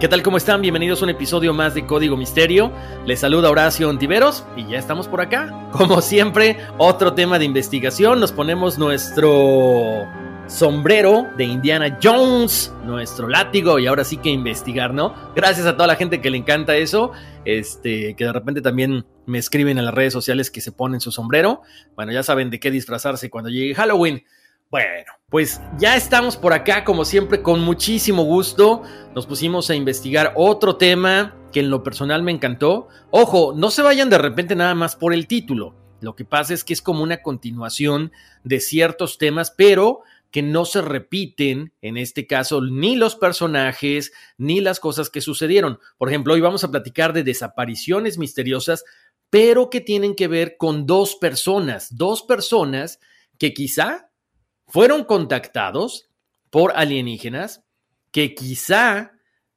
¿Qué tal? ¿Cómo están? Bienvenidos a un episodio más de Código Misterio. Les saluda Horacio Ontiveros y ya estamos por acá. Como siempre, otro tema de investigación. Nos ponemos nuestro sombrero de Indiana Jones, nuestro látigo y ahora sí que investigar, ¿no? Gracias a toda la gente que le encanta eso, este, que de repente también me escriben en las redes sociales que se ponen su sombrero. Bueno, ya saben de qué disfrazarse cuando llegue Halloween. Bueno, pues ya estamos por acá, como siempre, con muchísimo gusto. Nos pusimos a investigar otro tema que en lo personal me encantó. Ojo, no se vayan de repente nada más por el título. Lo que pasa es que es como una continuación de ciertos temas, pero que no se repiten, en este caso, ni los personajes, ni las cosas que sucedieron. Por ejemplo, hoy vamos a platicar de desapariciones misteriosas, pero que tienen que ver con dos personas, dos personas que quizá fueron contactados por alienígenas que quizá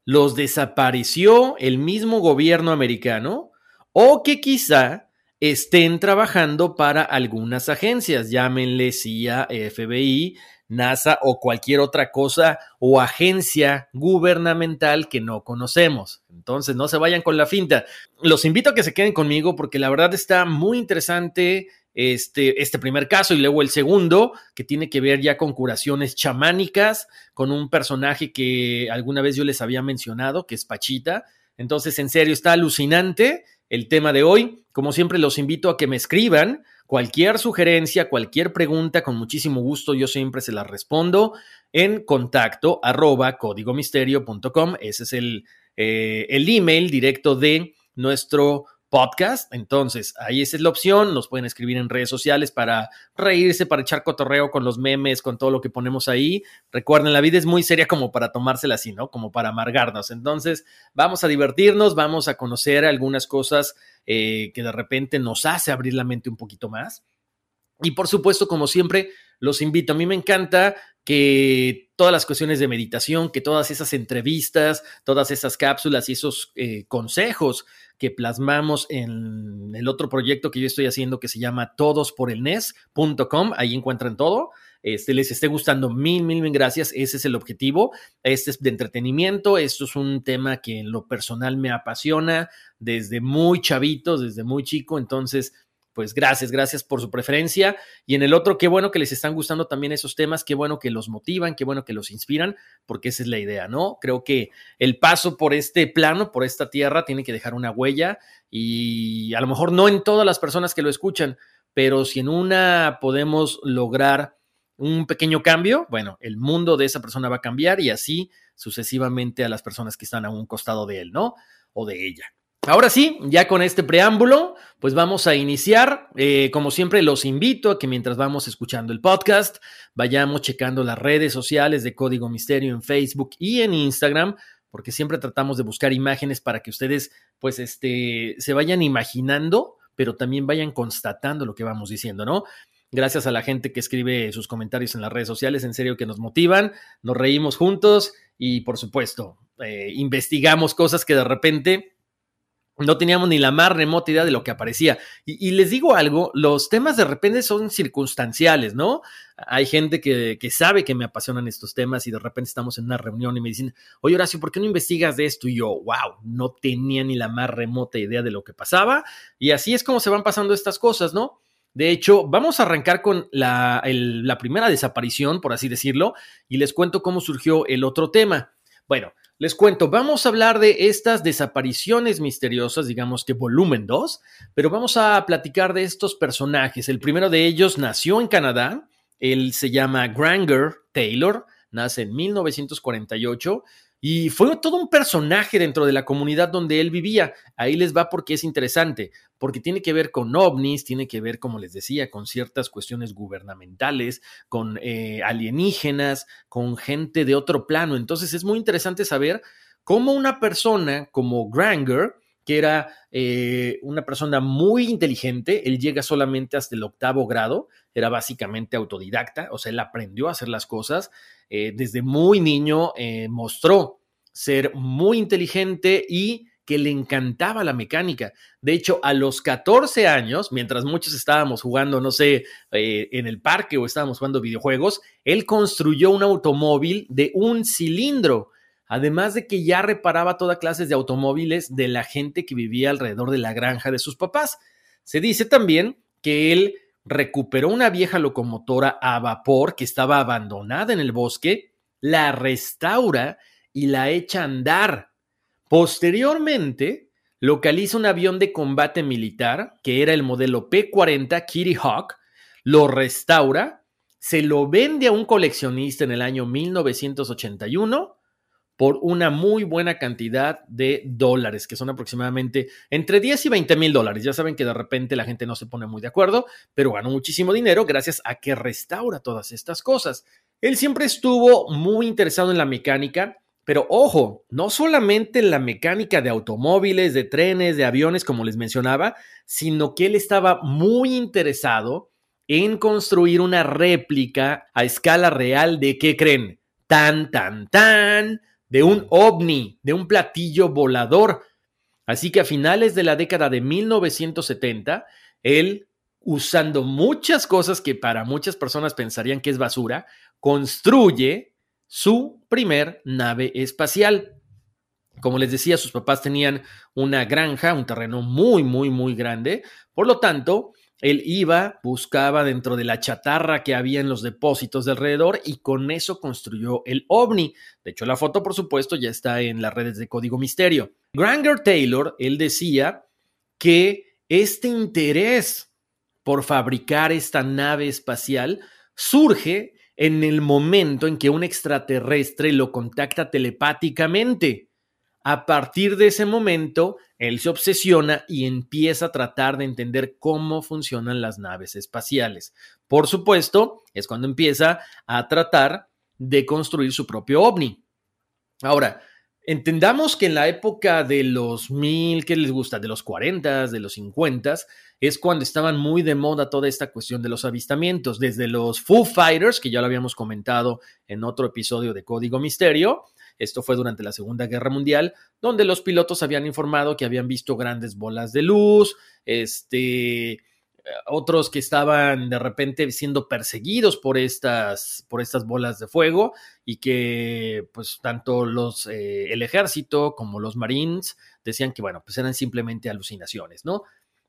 los desapareció el mismo gobierno americano o que quizá estén trabajando para algunas agencias, llámenle CIA, FBI, NASA o cualquier otra cosa o agencia gubernamental que no conocemos. Entonces, no se vayan con la finta. Los invito a que se queden conmigo porque la verdad está muy interesante este, este primer caso y luego el segundo, que tiene que ver ya con curaciones chamánicas, con un personaje que alguna vez yo les había mencionado, que es Pachita. Entonces, en serio, está alucinante el tema de hoy. Como siempre, los invito a que me escriban cualquier sugerencia, cualquier pregunta, con muchísimo gusto yo siempre se las respondo en contacto arroba códigomisterio.com. Ese es el, eh, el email directo de nuestro podcast. Entonces, ahí esa es la opción. Nos pueden escribir en redes sociales para reírse, para echar cotorreo con los memes, con todo lo que ponemos ahí. Recuerden, la vida es muy seria como para tomársela así, ¿no? Como para amargarnos. Entonces, vamos a divertirnos, vamos a conocer algunas cosas eh, que de repente nos hace abrir la mente un poquito más. Y por supuesto, como siempre, los invito. A mí me encanta que todas las cuestiones de meditación, que todas esas entrevistas, todas esas cápsulas y esos eh, consejos que plasmamos en el otro proyecto que yo estoy haciendo que se llama todosporelnes.com. Ahí encuentran todo. Este, les esté gustando, mil, mil, mil gracias. Ese es el objetivo. Este es de entretenimiento. Esto es un tema que en lo personal me apasiona desde muy chavito, desde muy chico. Entonces, pues gracias, gracias por su preferencia. Y en el otro, qué bueno que les están gustando también esos temas, qué bueno que los motivan, qué bueno que los inspiran, porque esa es la idea, ¿no? Creo que el paso por este plano, por esta tierra, tiene que dejar una huella y a lo mejor no en todas las personas que lo escuchan, pero si en una podemos lograr un pequeño cambio, bueno, el mundo de esa persona va a cambiar y así sucesivamente a las personas que están a un costado de él, ¿no? O de ella. Ahora sí, ya con este preámbulo, pues vamos a iniciar. Eh, como siempre, los invito a que mientras vamos escuchando el podcast, vayamos checando las redes sociales de Código Misterio en Facebook y en Instagram, porque siempre tratamos de buscar imágenes para que ustedes, pues, este, se vayan imaginando, pero también vayan constatando lo que vamos diciendo, ¿no? Gracias a la gente que escribe sus comentarios en las redes sociales, en serio que nos motivan, nos reímos juntos y por supuesto, eh, investigamos cosas que de repente no teníamos ni la más remota idea de lo que aparecía. Y, les digo algo, los temas de repente son circunstanciales, ¿no? Hay gente que, que, sabe que me apasionan estos temas y de repente estamos en una reunión y me dicen, oye Horacio, ¿por qué no investigas de esto? Y yo, wow, no tenía ni la más remota idea de lo que pasaba. Y así es como se van pasando estas cosas, ¿no? De hecho, vamos a arrancar con la, la primera desaparición, por así decirlo, y les cuento cómo surgió el otro tema. Bueno, les cuento, vamos a hablar de estas desapariciones misteriosas, digamos que volumen 2, pero vamos a platicar de estos personajes. El primero de ellos nació en Canadá, él se llama Granger Taylor, nace en 1948 y fue todo un personaje dentro de la comunidad donde él vivía. Ahí les va porque es interesante, porque tiene que ver con ovnis, tiene que ver, como les decía, con ciertas cuestiones gubernamentales, con eh, alienígenas, con gente de otro plano. Entonces es muy interesante saber cómo una persona como Granger, que era eh, una persona muy inteligente, él llega solamente hasta el octavo grado, era básicamente autodidacta, o sea, él aprendió a hacer las cosas, eh, desde muy niño eh, mostró ser muy inteligente y que le encantaba la mecánica. De hecho, a los 14 años, mientras muchos estábamos jugando, no sé, en el parque o estábamos jugando videojuegos, él construyó un automóvil de un cilindro. Además de que ya reparaba toda clase de automóviles de la gente que vivía alrededor de la granja de sus papás. Se dice también que él recuperó una vieja locomotora a vapor que estaba abandonada en el bosque, la restaura y la echa a andar. Posteriormente, localiza un avión de combate militar, que era el modelo P-40 Kitty Hawk, lo restaura, se lo vende a un coleccionista en el año 1981 por una muy buena cantidad de dólares, que son aproximadamente entre 10 y 20 mil dólares. Ya saben que de repente la gente no se pone muy de acuerdo, pero ganó muchísimo dinero gracias a que restaura todas estas cosas. Él siempre estuvo muy interesado en la mecánica, pero ojo, no solamente en la mecánica de automóviles, de trenes, de aviones, como les mencionaba, sino que él estaba muy interesado en construir una réplica a escala real de, ¿qué creen? Tan, tan, tan, de un ovni, de un platillo volador. Así que a finales de la década de 1970, él, usando muchas cosas que para muchas personas pensarían que es basura, construye su primer nave espacial. Como les decía, sus papás tenían una granja, un terreno muy, muy, muy grande. Por lo tanto, él iba, buscaba dentro de la chatarra que había en los depósitos de alrededor y con eso construyó el ovni. De hecho, la foto, por supuesto, ya está en las redes de Código Misterio. Granger Taylor, él decía que este interés por fabricar esta nave espacial surge en el momento en que un extraterrestre lo contacta telepáticamente. A partir de ese momento, él se obsesiona y empieza a tratar de entender cómo funcionan las naves espaciales. Por supuesto, es cuando empieza a tratar de construir su propio ovni. Ahora, entendamos que en la época de los mil, ¿qué les gusta? De los 40, de los 50, es cuando estaban muy de moda toda esta cuestión de los avistamientos, desde los Foo Fighters, que ya lo habíamos comentado en otro episodio de Código Misterio, esto fue durante la Segunda Guerra Mundial, donde los pilotos habían informado que habían visto grandes bolas de luz, este, otros que estaban de repente siendo perseguidos por estas, por estas bolas de fuego y que pues tanto los, eh, el ejército como los marines decían que bueno, pues eran simplemente alucinaciones, ¿no?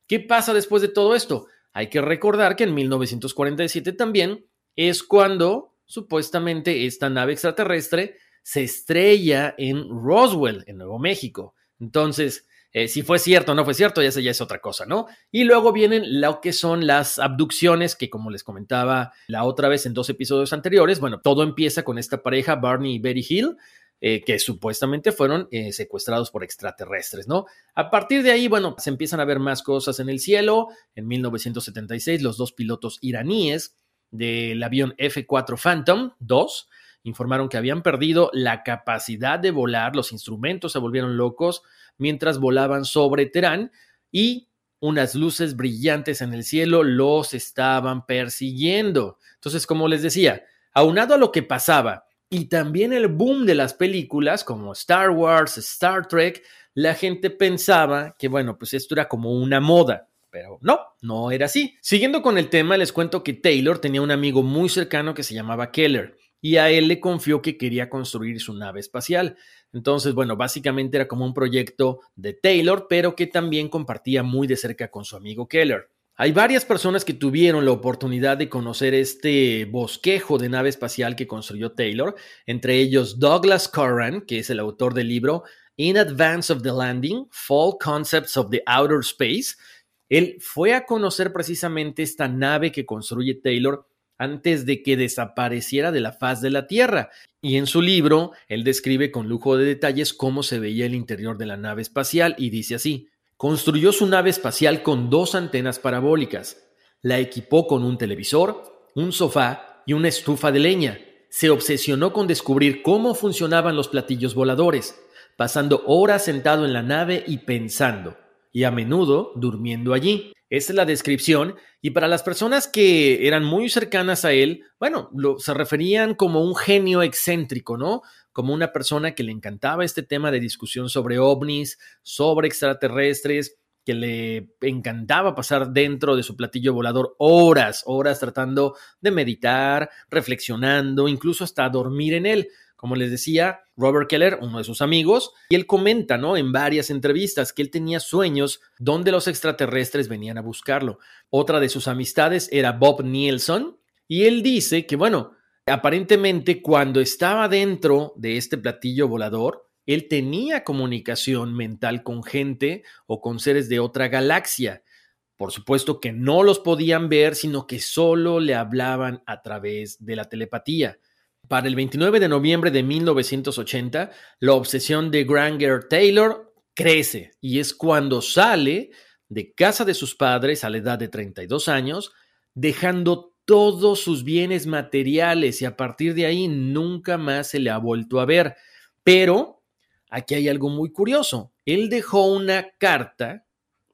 ¿Qué pasa después de todo esto? Hay que recordar que en 1947 también es cuando supuestamente esta nave extraterrestre se estrella en Roswell, en Nuevo México. Entonces, eh, si fue cierto o no fue cierto, ya, es otra cosa, ¿no? Y luego vienen lo que son las abducciones, que como les comentaba la otra vez en dos episodios anteriores, bueno, todo empieza con esta pareja, Barney y Betty Hill, eh, que supuestamente fueron eh, secuestrados por extraterrestres, ¿no? A partir de ahí, bueno, se empiezan a ver más cosas en el cielo. En 1976, los dos pilotos iraníes del avión F-4 Phantom 2 informaron que habían perdido la capacidad de volar, los instrumentos se volvieron locos mientras volaban sobre Teherán y unas luces brillantes en el cielo los estaban persiguiendo. Entonces, como les decía, aunado a lo que pasaba y también el boom de las películas como Star Wars, Star Trek, la gente pensaba que, bueno, pues esto era como una moda. Pero no, no era así. Siguiendo con el tema, les cuento que Taylor tenía un amigo muy cercano que se llamaba Keller y a él le confió que quería construir su nave espacial. Entonces, bueno, básicamente era como un proyecto de Taylor, pero que también compartía muy de cerca con su amigo Keller. Hay varias personas que tuvieron la oportunidad de conocer este bosquejo de nave espacial que construyó Taylor, entre ellos Douglas Curran, que es el autor del libro In Advance of the Landing, Fall Concepts of the Outer Space. Él fue a conocer precisamente esta nave que construye Taylor antes de que desapareciera de la faz de la Tierra. Y en su libro, él describe con lujo de detalles cómo se veía el interior de la nave espacial y dice así, Construyó su nave espacial con dos antenas parabólicas. La equipó con un televisor, un sofá y una estufa de leña. Se obsesionó con descubrir cómo funcionaban los platillos voladores, pasando horas sentado en la nave y pensando, y a menudo durmiendo allí. Esa es la descripción, y para las personas que eran muy cercanas a él, bueno, se referían como un genio excéntrico, ¿no? como una persona que le encantaba este tema de discusión sobre ovnis, sobre extraterrestres, que le encantaba pasar dentro de su platillo volador horas, horas tratando de meditar, reflexionando, incluso hasta dormir en él. Como les decía, Robert Keller, uno de sus amigos, y él comenta, ¿no? En varias entrevistas que él tenía sueños donde los extraterrestres venían a buscarlo. Otra de sus amistades era Bob Nielsen, y él dice que, bueno, Aparentemente, cuando estaba dentro de este platillo volador, él tenía comunicación mental con gente o con seres de otra galaxia. Por supuesto que no los podían ver, sino que solo le hablaban a través de la telepatía. Para el 29 de noviembre de 1980, la obsesión de Granger Taylor crece y es cuando sale de casa de sus padres a la edad de 32 años, dejando todos sus bienes materiales y a partir de ahí nunca más se le ha vuelto a ver. Pero aquí hay algo muy curioso. Él dejó una carta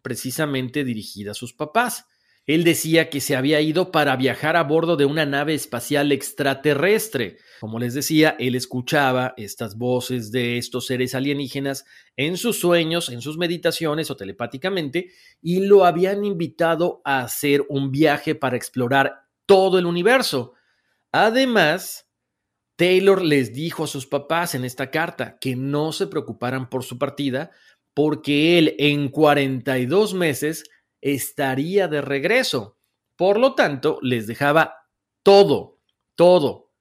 precisamente dirigida a sus papás. Él decía que se había ido para viajar a bordo de una nave espacial extraterrestre. Como les decía, él escuchaba estas voces de estos seres alienígenas en sus sueños, en sus meditaciones o telepáticamente, y lo habían invitado a hacer un viaje para explorar todo el universo. Además, Taylor les dijo a sus papás en esta carta que no se preocuparan por su partida porque él en 42 meses estaría de regreso. Por lo tanto, les dejaba todo, todo,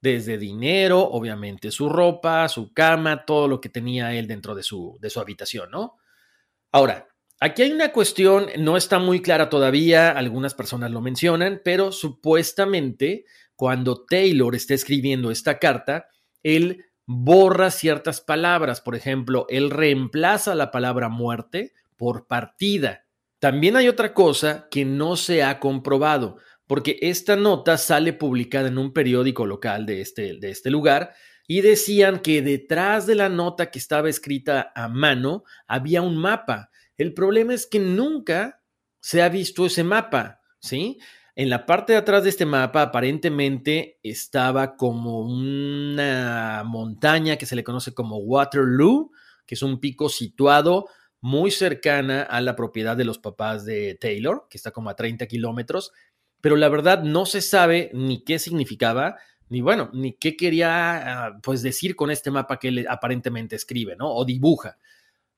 desde dinero, obviamente su ropa, su cama, todo lo que tenía él dentro de su, de su habitación, ¿no? Ahora, Aquí hay una cuestión, no está muy clara todavía, algunas personas lo mencionan, pero supuestamente cuando Taylor está escribiendo esta carta, él borra ciertas palabras, por ejemplo, él reemplaza la palabra muerte por partida. También hay otra cosa que no se ha comprobado, porque esta nota sale publicada en un periódico local de este, de este lugar y decían que detrás de la nota que estaba escrita a mano había un mapa el problema es que nunca se ha visto ese mapa, ¿sí? En la parte de atrás de este mapa aparentemente estaba como una montaña que se le conoce como Waterloo, que es un pico situado muy cercana a la propiedad de los papás de Taylor, que está como a 30 kilómetros, pero la verdad no se sabe ni qué significaba, ni bueno, ni qué quería ah, pues decir con este mapa que él aparentemente escribe, ¿no? O dibuja.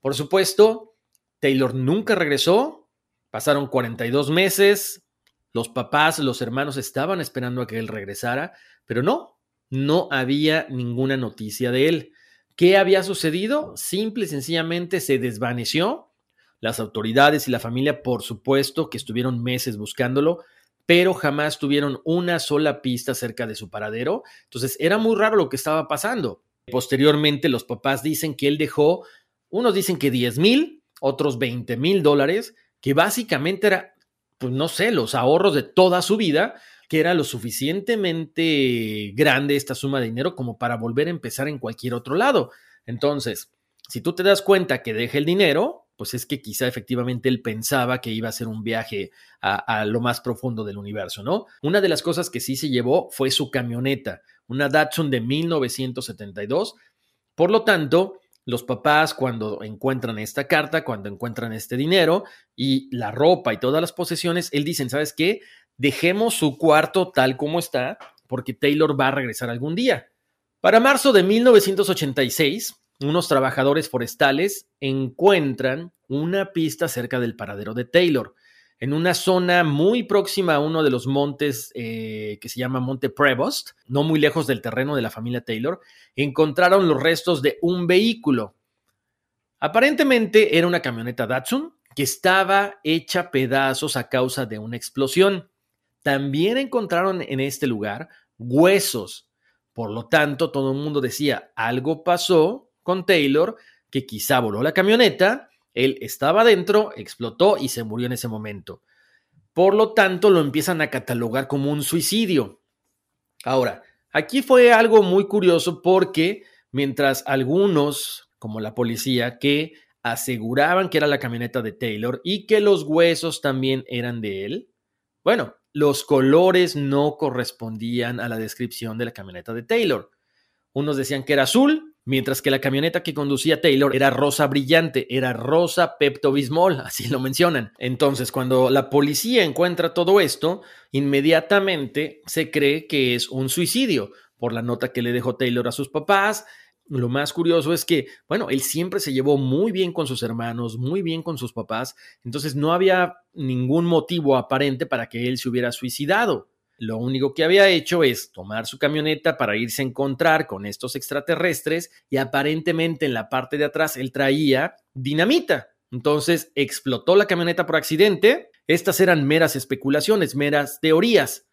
Por supuesto, Taylor nunca regresó, pasaron 42 meses, los papás, los hermanos estaban esperando a que él regresara, pero no, no había ninguna noticia de él. ¿Qué había sucedido? Simple y sencillamente se desvaneció. Las autoridades y la familia, por supuesto, que estuvieron meses buscándolo, pero jamás tuvieron una sola pista acerca de su paradero. Entonces era muy raro lo que estaba pasando. Posteriormente, los papás dicen que él dejó, unos dicen que 10 mil, otros 20 mil dólares, que básicamente era, pues no sé, los ahorros de toda su vida, que era lo suficientemente grande esta suma de dinero como para volver a empezar en cualquier otro lado. Entonces, si tú te das cuenta que deja el dinero, pues es que quizá efectivamente él pensaba que iba a ser un viaje a, a, lo más profundo del universo, ¿no? Una de las cosas que sí se llevó fue su camioneta, una Datsun de 1972. Por lo tanto, los papás cuando encuentran esta carta, cuando encuentran este dinero y la ropa y todas las posesiones, él dicen, ¿sabes qué? Dejemos su cuarto tal como está porque Taylor va a regresar algún día. Para marzo de 1986, unos trabajadores forestales encuentran una pista cerca del paradero de Taylor, en una zona muy próxima a uno de los montes eh, que se llama Monte Prevost, no muy lejos del terreno de la familia Taylor, encontraron los restos de un vehículo. Aparentemente era una camioneta Datsun que estaba hecha pedazos a causa de una explosión. También encontraron en este lugar huesos. Por lo tanto, todo el mundo decía, algo pasó con Taylor, que quizá voló la camioneta, él estaba dentro, explotó y se murió en ese momento. Por lo tanto, lo empiezan a catalogar como un suicidio. Ahora, aquí fue algo muy curioso porque mientras algunos, como la policía, que aseguraban que era la camioneta de Taylor y que los huesos también eran de él, bueno, los colores no correspondían a la descripción de la camioneta de Taylor. Unos decían que era azul, mientras que la camioneta que conducía Taylor era rosa brillante, era rosa Pepto-Bismol, así lo mencionan. Entonces, cuando la policía encuentra todo esto, inmediatamente se cree que es un suicidio por la nota que le dejó Taylor a sus papás, lo más curioso es que, bueno, él siempre se llevó muy bien con sus hermanos, muy bien con sus papás, entonces no había ningún motivo aparente para que él se hubiera suicidado. Lo único que había hecho es tomar su camioneta para irse a encontrar con estos extraterrestres y aparentemente en la parte de atrás él traía dinamita. Entonces explotó la camioneta por accidente. Estas eran meras especulaciones, meras teorías.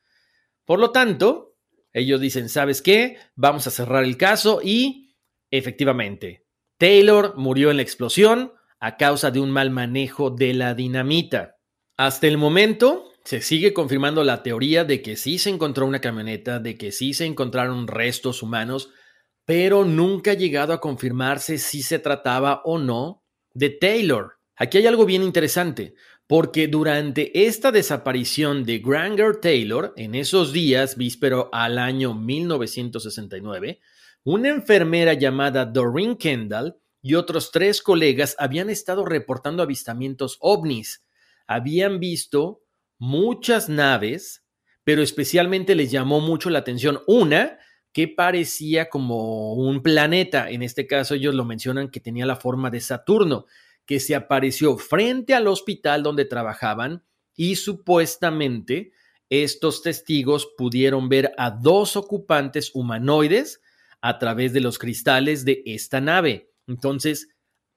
Por lo tanto, ellos dicen, ¿sabes qué? Vamos a cerrar el caso y Efectivamente, Taylor murió en la explosión a causa de un mal manejo de la dinamita. Hasta el momento, se sigue confirmando la teoría de que sí se encontró una camioneta, de que sí se encontraron restos humanos, pero nunca ha llegado a confirmarse si se trataba o no de Taylor. Aquí hay algo bien interesante, porque durante esta desaparición de Granger Taylor, en esos días, víspero al año 1969, una enfermera llamada Doreen Kendall y otros tres colegas habían estado reportando avistamientos ovnis. Habían visto muchas naves, pero especialmente les llamó mucho la atención una que parecía como un planeta. En este caso ellos lo mencionan que tenía la forma de Saturno, que se apareció frente al hospital donde trabajaban y supuestamente estos testigos pudieron ver a dos ocupantes humanoides a través de los cristales de esta nave. Entonces,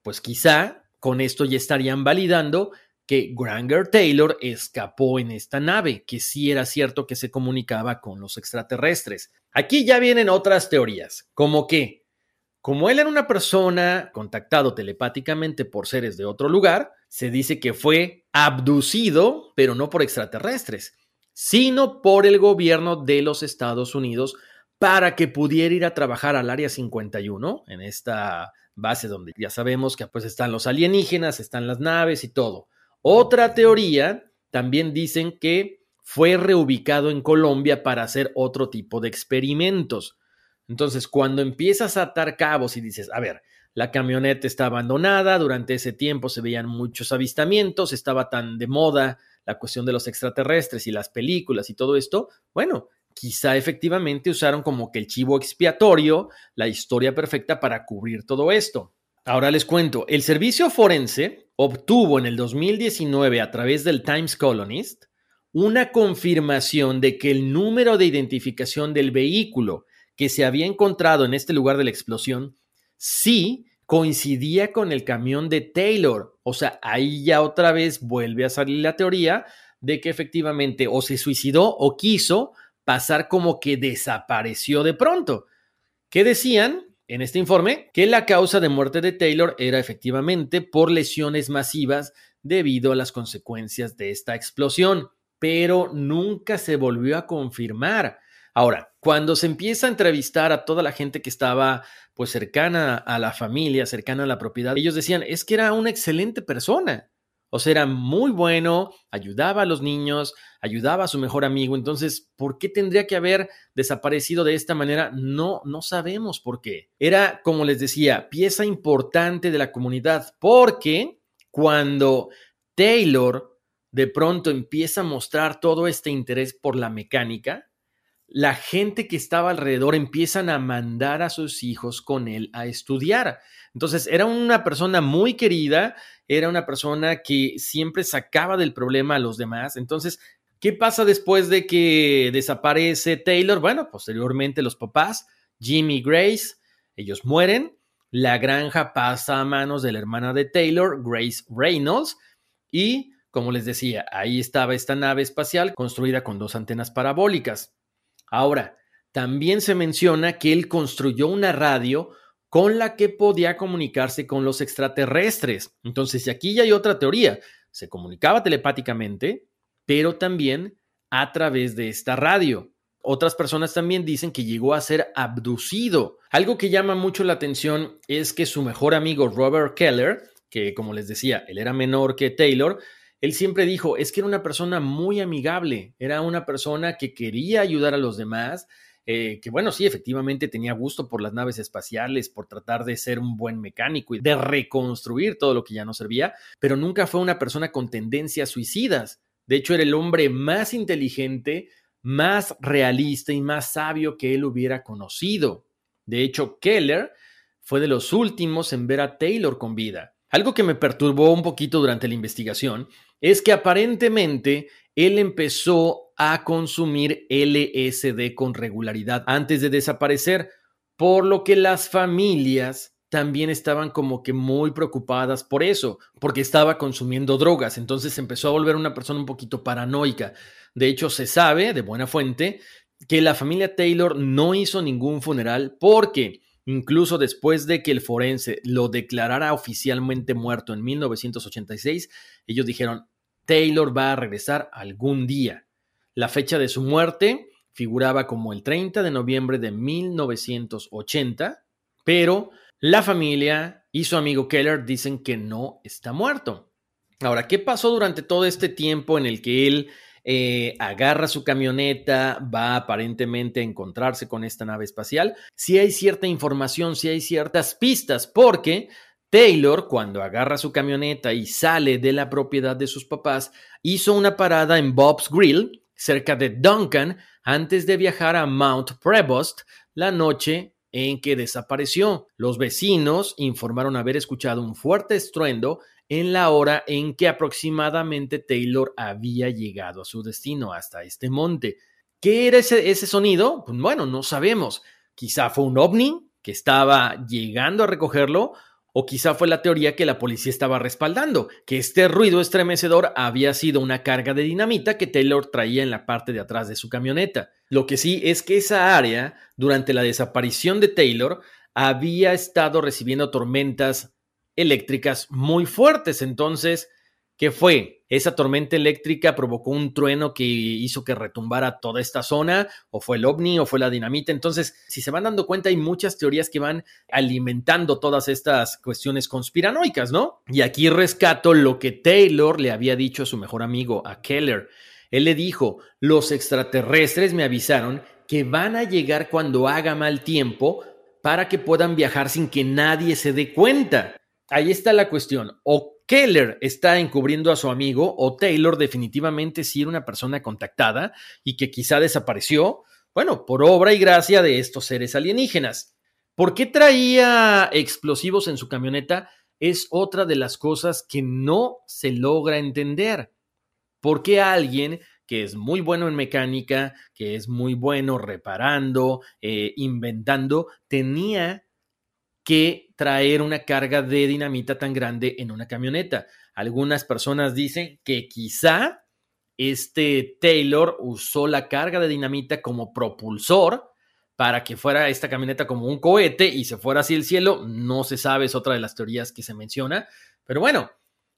pues quizá con esto ya estarían validando que Granger Taylor escapó en esta nave, que sí era cierto que se comunicaba con los extraterrestres. Aquí ya vienen otras teorías, como que, como él era una persona contactado telepáticamente por seres de otro lugar, se dice que fue abducido, pero no por extraterrestres, sino por el gobierno de los Estados Unidos para que pudiera ir a trabajar al Área 51, en esta base donde ya sabemos que pues están los alienígenas, están las naves y todo. Otra teoría, también dicen que fue reubicado en Colombia para hacer otro tipo de experimentos. Entonces, cuando empiezas a atar cabos y dices, a ver, la camioneta está abandonada, durante ese tiempo se veían muchos avistamientos, estaba tan de moda la cuestión de los extraterrestres y las películas y todo esto, bueno, quizá efectivamente usaron como que el chivo expiatorio, la historia perfecta para cubrir todo esto. Ahora les cuento, el servicio forense obtuvo en el 2019 a través del Times Colonist una confirmación de que el número de identificación del vehículo que se había encontrado en este lugar de la explosión sí coincidía con el camión de Taylor. O sea, ahí ya otra vez vuelve a salir la teoría de que efectivamente o se suicidó o quiso pasar como que desapareció de pronto. ¿Qué decían? En este informe, que la causa de muerte de Taylor era efectivamente por lesiones masivas debido a las consecuencias de esta explosión, pero nunca se volvió a confirmar. Ahora, cuando se empieza a entrevistar a toda la gente que estaba pues cercana a la familia, cercana a la propiedad, ellos decían, es que era una excelente persona. O sea, era muy bueno, ayudaba a los niños, ayudaba a su mejor amigo. Entonces, ¿por qué tendría que haber desaparecido de esta manera? No, no sabemos por qué. Era, como les decía, pieza importante de la comunidad, porque cuando Taylor de pronto empieza a mostrar todo este interés por la mecánica, la gente que estaba alrededor empiezan a mandar a sus hijos con él a estudiar. Entonces, era una persona muy querida, era una persona que siempre sacaba del problema a los demás. Entonces, ¿qué pasa después de que desaparece Taylor? Bueno, posteriormente los papás, Jimmy y Grace, ellos mueren. La granja pasa a manos de la hermana de Taylor, Grace Reynolds, y como les decía, ahí estaba esta nave espacial construida con dos antenas parabólicas. Ahora, también se menciona que él construyó una radio con la que podía comunicarse con los extraterrestres. Entonces, aquí ya hay otra teoría. Se comunicaba telepáticamente, pero también a través de esta radio. Otras personas también dicen que llegó a ser abducido. Algo que llama mucho la atención es que su mejor amigo Robert Keller, que como les decía, él era menor que Taylor, él siempre dijo, es que era una persona muy amigable, era una persona que quería ayudar a los demás, eh, que bueno, sí, efectivamente tenía gusto por las naves espaciales, por tratar de ser un buen mecánico y de reconstruir todo lo que ya no servía, pero nunca fue una persona con tendencias suicidas. De hecho, era el hombre más inteligente, más realista y más sabio que él hubiera conocido. De hecho, Keller fue de los últimos en ver a Taylor con vida. Algo que me perturbó un poquito durante la investigación es que aparentemente él empezó a consumir LSD con regularidad antes de desaparecer, por lo que las familias también estaban como que muy preocupadas por eso, porque estaba consumiendo drogas, entonces empezó a volver una persona un poquito paranoica. De hecho, se sabe de buena fuente que la familia Taylor no hizo ningún funeral porque Incluso después de que el forense lo declarara oficialmente muerto en 1986, ellos dijeron, Taylor va a regresar algún día. La fecha de su muerte figuraba como el 30 de noviembre de 1980, pero la familia y su amigo Keller dicen que no está muerto. Ahora, ¿qué pasó durante todo este tiempo en el que él eh, agarra su camioneta, va aparentemente a encontrarse con esta nave espacial. Si hay cierta información, si hay ciertas pistas, porque Taylor, cuando agarra su camioneta y sale de la propiedad de sus papás, hizo una parada en Bob's Grill, cerca de Duncan, antes de viajar a Mount Prevost la noche en que desapareció. Los vecinos informaron haber escuchado un fuerte estruendo en la hora en que aproximadamente Taylor había llegado a su destino, hasta este monte. ¿Qué era ese, sonido? Pues bueno, no sabemos. Quizá fue un ovni que estaba llegando a recogerlo, o quizá fue la teoría que la policía estaba respaldando, que este ruido estremecedor había sido una carga de dinamita que Taylor traía en la parte de atrás de su camioneta. Lo que sí es que esa área, durante la desaparición de Taylor, había estado recibiendo tormentas eléctricas muy fuertes. Entonces, ¿qué fue? ¿Esa tormenta eléctrica provocó un trueno que hizo que retumbara toda esta zona? ¿O fue el ovni? ¿O fue la dinamita? Entonces, si se van dando cuenta, hay muchas teorías que van alimentando todas estas cuestiones conspiranoicas, ¿no? Y aquí rescato lo que Taylor le había dicho a su mejor amigo, a Keller. Él le dijo, los extraterrestres me avisaron que van a llegar cuando haga mal tiempo para que puedan viajar sin que nadie se dé cuenta ahí está la cuestión. Keller está encubriendo a su amigo, o Taylor definitivamente sí era una persona contactada y que quizá desapareció, bueno, por obra y gracia de estos seres alienígenas. ¿Por qué traía explosivos en su camioneta? Es otra de las cosas que no se logra entender. ¿Por qué alguien que es muy bueno en mecánica, que es muy bueno reparando, eh, inventando, tenía que traer una carga de dinamita tan grande en una camioneta. Algunas personas dicen que quizá este Taylor usó la carga de dinamita como propulsor para que fuera esta camioneta como un cohete y se fuera hacia el cielo. No se sabe, es otra de las teorías que se menciona. Pero bueno,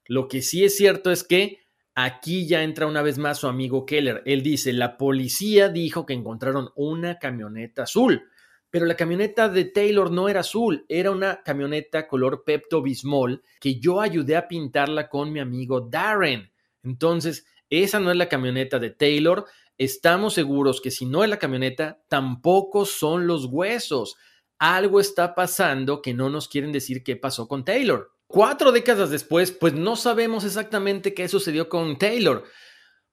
lo que sí es cierto es que Aquí ya entra una vez más su amigo Keller. Él dice, la policía dijo que encontraron una camioneta azul, pero la camioneta de Taylor no era azul, era una camioneta color Pepto Bismol que yo ayudé a pintarla con mi amigo Darren. Entonces, esa no es la camioneta de Taylor. Estamos seguros que si no es la camioneta, tampoco son los huesos. Algo está pasando que no nos quieren decir qué pasó con Taylor. Cuatro décadas después, pues no sabemos exactamente qué sucedió con Taylor.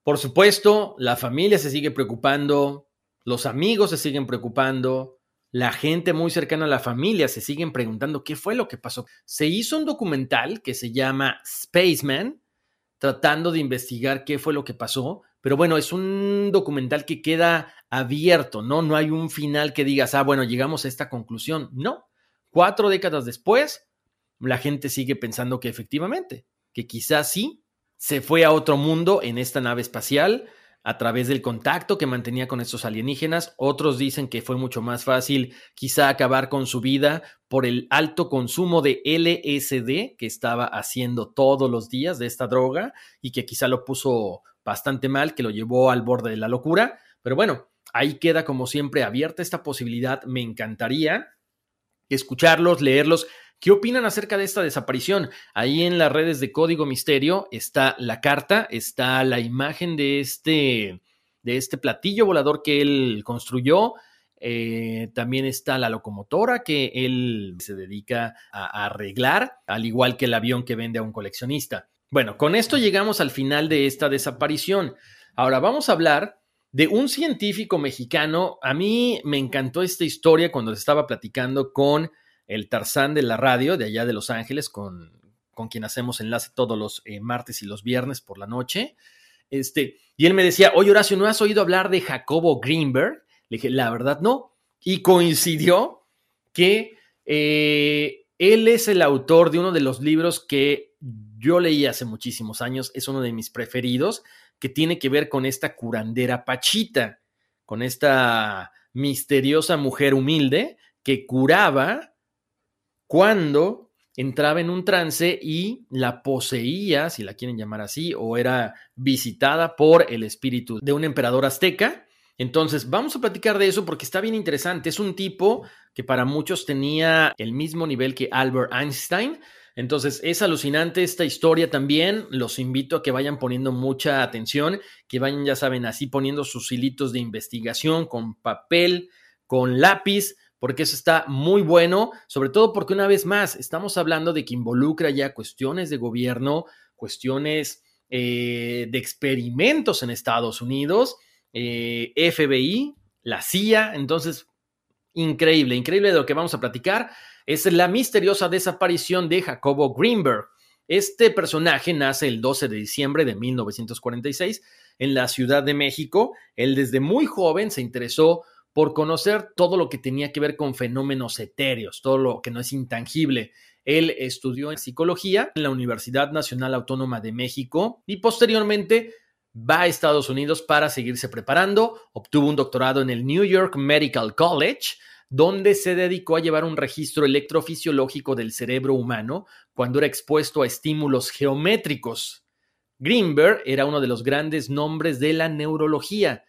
Por supuesto, la familia se sigue preocupando, los amigos se siguen preocupando, la gente muy cercana a la familia se siguen preguntando qué fue lo que pasó. Se hizo un documental que se llama Spaceman, tratando de investigar qué fue lo que pasó, pero bueno, es un documental que queda abierto, ¿no? No hay un final que digas, ah, bueno, llegamos a esta conclusión. No. Cuatro décadas después, la gente sigue pensando que efectivamente, que quizás sí, se fue a otro mundo en esta nave espacial a través del contacto que mantenía con estos alienígenas. Otros dicen que fue mucho más fácil quizá acabar con su vida por el alto consumo de LSD que estaba haciendo todos los días de esta droga y que quizá lo puso bastante mal, que lo llevó al borde de la locura. Pero bueno, ahí queda como siempre abierta esta posibilidad. Me encantaría escucharlos, leerlos. ¿Qué opinan acerca de esta desaparición? Ahí en las redes de Código Misterio está la carta, está la imagen de este, de este platillo volador que él construyó. Eh, también está la locomotora que él se dedica a arreglar, al igual que el avión que vende a un coleccionista. Bueno, con esto llegamos al final de esta desaparición. Ahora vamos a hablar de un científico mexicano. A mí me encantó esta historia cuando estaba platicando con el Tarzán de la radio de allá de Los Ángeles, con, con quien hacemos enlace todos los eh, martes y los viernes por la noche. Este, y él me decía, oye Horacio, ¿no has oído hablar de Jacobo Greenberg? Le dije, la verdad no. Y coincidió que eh, él es el autor de uno de los libros que yo leí hace muchísimos años, es uno de mis preferidos, que tiene que ver con esta curandera Pachita, con esta misteriosa mujer humilde que curaba cuando entraba en un trance y la poseía, si la quieren llamar así, o era visitada por el espíritu de un emperador azteca. Entonces, vamos a platicar de eso porque está bien interesante. Es un tipo que para muchos tenía el mismo nivel que Albert Einstein. Entonces, es alucinante esta historia también. Los invito a que vayan poniendo mucha atención, que vayan, ya saben, así poniendo sus hilitos de investigación con papel, con lápiz, porque eso está muy bueno, sobre todo porque una vez más estamos hablando de que involucra ya cuestiones de gobierno, cuestiones eh, de experimentos en Estados Unidos, eh, FBI, la CIA, entonces, increíble, increíble de lo que vamos a platicar, es la misteriosa desaparición de Jacobo Greenberg. Este personaje nace el 12 de diciembre de 1946 en la Ciudad de México. Él desde muy joven se interesó por conocer todo lo que tenía que ver con fenómenos etéreos, todo lo que no es intangible. Él estudió en psicología en la Universidad Nacional Autónoma de México y posteriormente va a Estados Unidos para seguirse preparando. Obtuvo un doctorado en el New York Medical College, donde se dedicó a llevar un registro electrofisiológico del cerebro humano cuando era expuesto a estímulos geométricos. Greenberg era uno de los grandes nombres de la neurología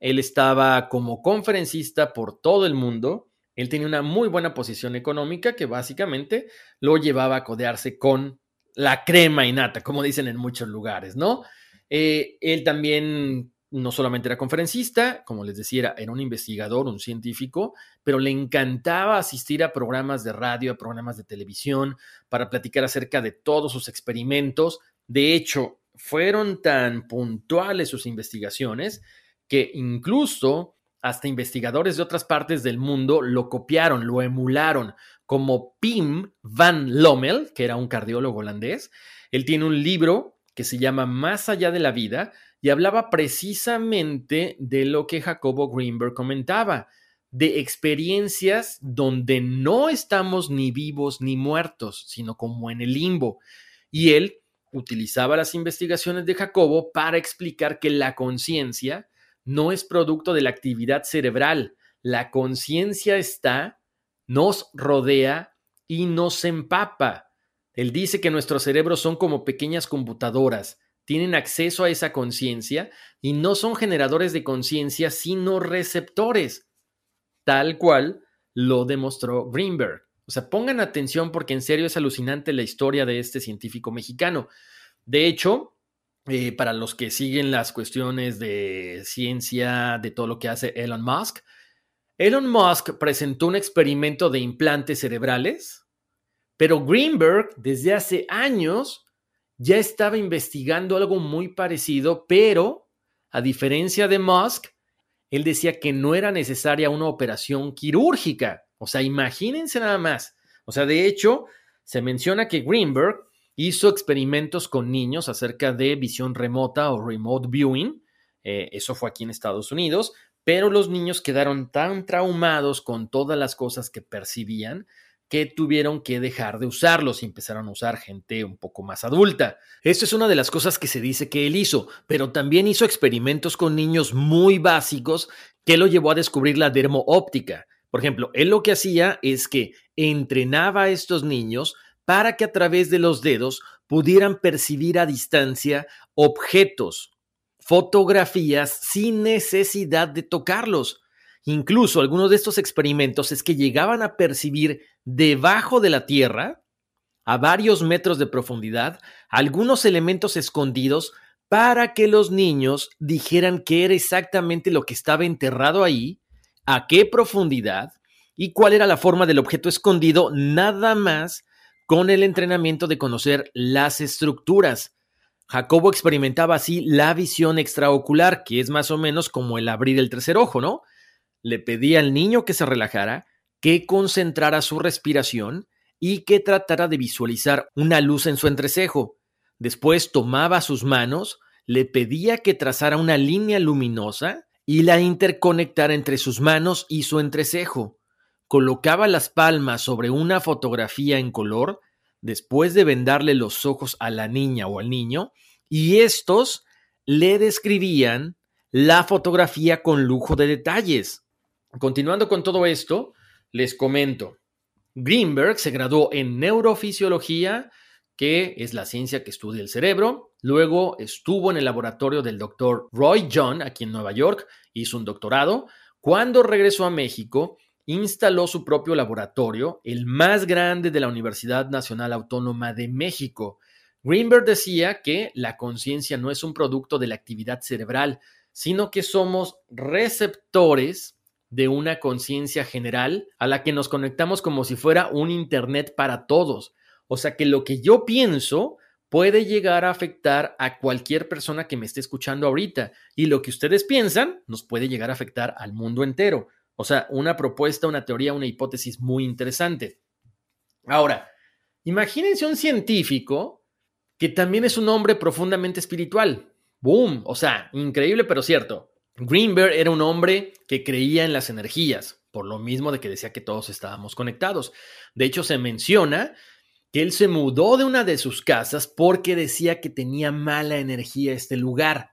él estaba como conferencista por todo el mundo. Él tenía una muy buena posición económica que básicamente lo llevaba a codearse con la crema innata, como dicen en muchos lugares, ¿no? Eh, él también no solamente era conferencista, como les decía, era, un investigador, un científico, pero le encantaba asistir a programas de radio, a programas de televisión, para platicar acerca de todos sus experimentos. De hecho, fueron tan puntuales sus investigaciones que incluso hasta investigadores de otras partes del mundo lo copiaron, lo emularon, como Pim van Lommel, que era un cardiólogo holandés. Él tiene un libro que se llama Más allá de la vida y hablaba precisamente de lo que Jacobo Greenberg comentaba, de experiencias donde no estamos ni vivos ni muertos, sino como en el limbo. Y él utilizaba las investigaciones de Jacobo para explicar que la conciencia no es producto de la actividad cerebral. La conciencia está, nos rodea y nos empapa. Él dice que nuestros cerebros son como pequeñas computadoras, tienen acceso a esa conciencia y no son generadores de conciencia, sino receptores, tal cual lo demostró Greenberg. O sea, pongan atención porque en serio es alucinante la historia de este científico mexicano. De hecho, eh, para los que siguen las cuestiones de ciencia, de todo lo que hace Elon Musk, Elon Musk presentó un experimento de implantes cerebrales, pero Greenberg desde hace años ya estaba investigando algo muy parecido, pero a diferencia de Musk, él decía que no era necesaria una operación quirúrgica. O sea, imagínense nada más. O sea, de hecho, se menciona que Greenberg hizo experimentos con niños acerca de visión remota o remote viewing. Eh, eso fue aquí en Estados Unidos, pero los niños quedaron tan traumados con todas las cosas que percibían que tuvieron que dejar de usarlos y empezaron a usar gente un poco más adulta. Esto es una de las cosas que se dice que él hizo, pero también hizo experimentos con niños muy básicos que lo llevó a descubrir la dermoóptica. Por ejemplo, él lo que hacía es que entrenaba a estos niños para que a través de los dedos pudieran percibir a distancia objetos, fotografías sin necesidad de tocarlos. Incluso algunos de estos experimentos es que llegaban a percibir debajo de la Tierra, a varios metros de profundidad, algunos elementos escondidos para que los niños dijeran qué era exactamente lo que estaba enterrado ahí, a qué profundidad y cuál era la forma del objeto escondido, nada más con el entrenamiento de conocer las estructuras. Jacobo experimentaba así la visión extraocular, que es más o menos como el abrir el tercer ojo, ¿no? Le pedía al niño que se relajara, que concentrara su respiración y que tratara de visualizar una luz en su entrecejo. Después tomaba sus manos, le pedía que trazara una línea luminosa y la interconectara entre sus manos y su entrecejo colocaba las palmas sobre una fotografía en color después de vendarle los ojos a la niña o al niño y estos le describían la fotografía con lujo de detalles. Continuando con todo esto, les comento. Greenberg se graduó en neurofisiología, que es la ciencia que estudia el cerebro. Luego estuvo en el laboratorio del doctor Roy John, aquí en Nueva York, hizo un doctorado. Cuando regresó a México, instaló su propio laboratorio, el más grande de la Universidad Nacional Autónoma de México. Greenberg decía que la conciencia no es un producto de la actividad cerebral, sino que somos receptores de una conciencia general a la que nos conectamos como si fuera un Internet para todos. O sea que lo que yo pienso puede llegar a afectar a cualquier persona que me esté escuchando ahorita y lo que ustedes piensan nos puede llegar a afectar al mundo entero. O sea, una propuesta, una teoría, una hipótesis muy interesante. Ahora, imagínense un científico que también es un hombre profundamente espiritual. ¡Boom! O sea, increíble pero cierto. Greenberg era un hombre que creía en las energías, por lo mismo de que decía que todos estábamos conectados. De hecho, se menciona que él se mudó de una de sus casas porque decía que tenía mala energía este lugar.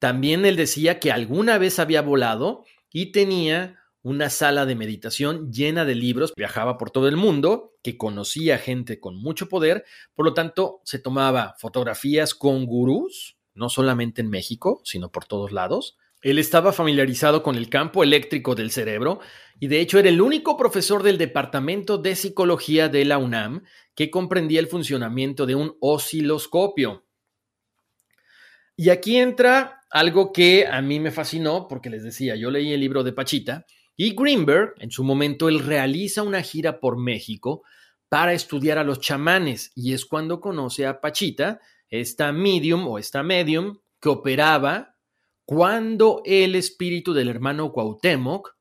También él decía que alguna vez había volado y tenía una sala de meditación llena de libros, viajaba por todo el mundo, que conocía gente con mucho poder, por lo tanto se tomaba fotografías con gurús, no solamente en México, sino por todos lados. Él estaba familiarizado con el campo eléctrico del cerebro y de hecho era el único profesor del Departamento de Psicología de la UNAM que comprendía el funcionamiento de un osciloscopio. Y aquí entra algo que a mí me fascinó, porque les decía, yo leí el libro de Pachita, y Greenberg, en su momento, él realiza una gira por México para estudiar a los chamanes, y es cuando conoce a Pachita, esta medium o esta medium que operaba cuando el espíritu del hermano Cuauhtémoc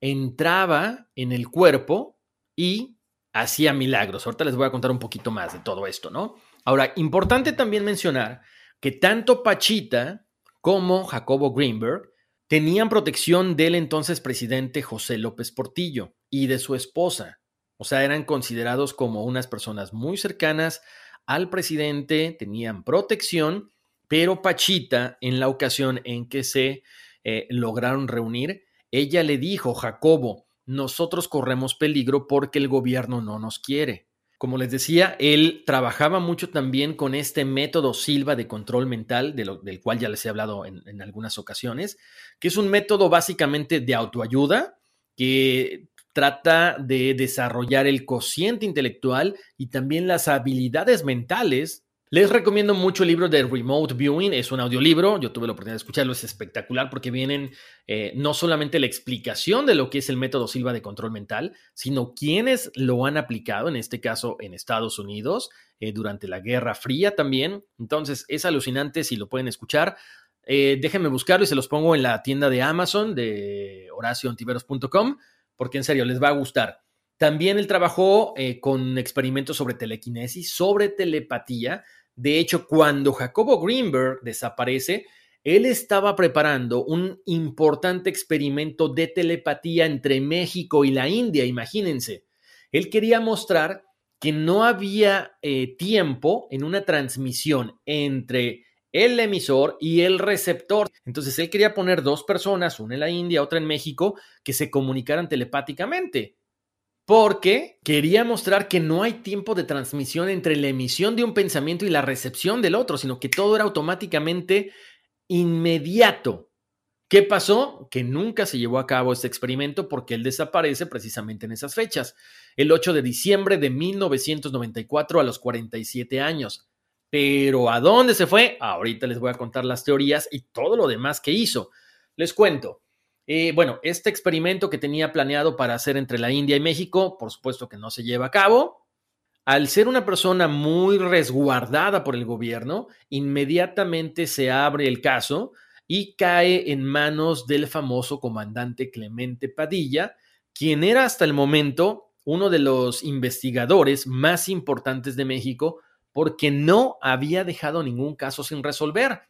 entraba en el cuerpo y hacía milagros. Ahorita les voy a contar un poquito más de todo esto, ¿no? Ahora, importante también mencionar que tanto Pachita como Jacobo Greenberg tenían protección del entonces presidente José López Portillo y de su esposa. O sea, eran considerados como unas personas muy cercanas al presidente, tenían protección, pero Pachita, en la ocasión en que se eh, lograron reunir, ella le dijo, Jacobo, nosotros corremos peligro porque el gobierno no nos quiere. Como les decía, él trabajaba mucho también con este método Silva de control mental, del cual ya les he hablado en, en algunas ocasiones, que es un método básicamente de autoayuda que trata de desarrollar el cociente intelectual y también las habilidades mentales les recomiendo mucho el libro de Remote Viewing, es un audiolibro, yo tuve la oportunidad de escucharlo, es espectacular porque vienen eh, no solamente la explicación de lo que es el método Silva de control mental, sino quienes lo han aplicado, en este caso en Estados Unidos, eh, durante la Guerra Fría también. Entonces es alucinante si lo pueden escuchar. Eh, déjenme buscarlo y se los pongo en la tienda de Amazon de horacioantiveros.com porque en serio les va a gustar. También él trabajó con experimentos sobre telequinesis, sobre telepatía de hecho, cuando Jacobo Greenberg desaparece, él estaba preparando un importante experimento de telepatía entre México y la India, imagínense. Él quería mostrar que no había eh, tiempo en una transmisión entre el emisor y el receptor. Entonces él quería poner dos personas, una en la India, otra en México, que se comunicaran telepáticamente porque quería mostrar que no hay tiempo de transmisión entre la emisión de un pensamiento y la recepción del otro, sino que todo era automáticamente inmediato. ¿Qué pasó? Que nunca se llevó a cabo este experimento porque él desaparece precisamente en esas fechas, el 8 de diciembre de 1994 a los 47 años. Pero ¿a dónde se fue? Ahorita les voy a contar las teorías y todo lo demás que hizo. Les cuento. Eh, bueno, este experimento que tenía planeado para hacer entre la India y México, por supuesto que no se lleva a cabo. Al ser una persona muy resguardada por el gobierno, inmediatamente se abre el caso y cae en manos del famoso comandante Clemente Padilla, quien era hasta el momento uno de los investigadores más importantes de México porque no había dejado ningún caso sin resolver.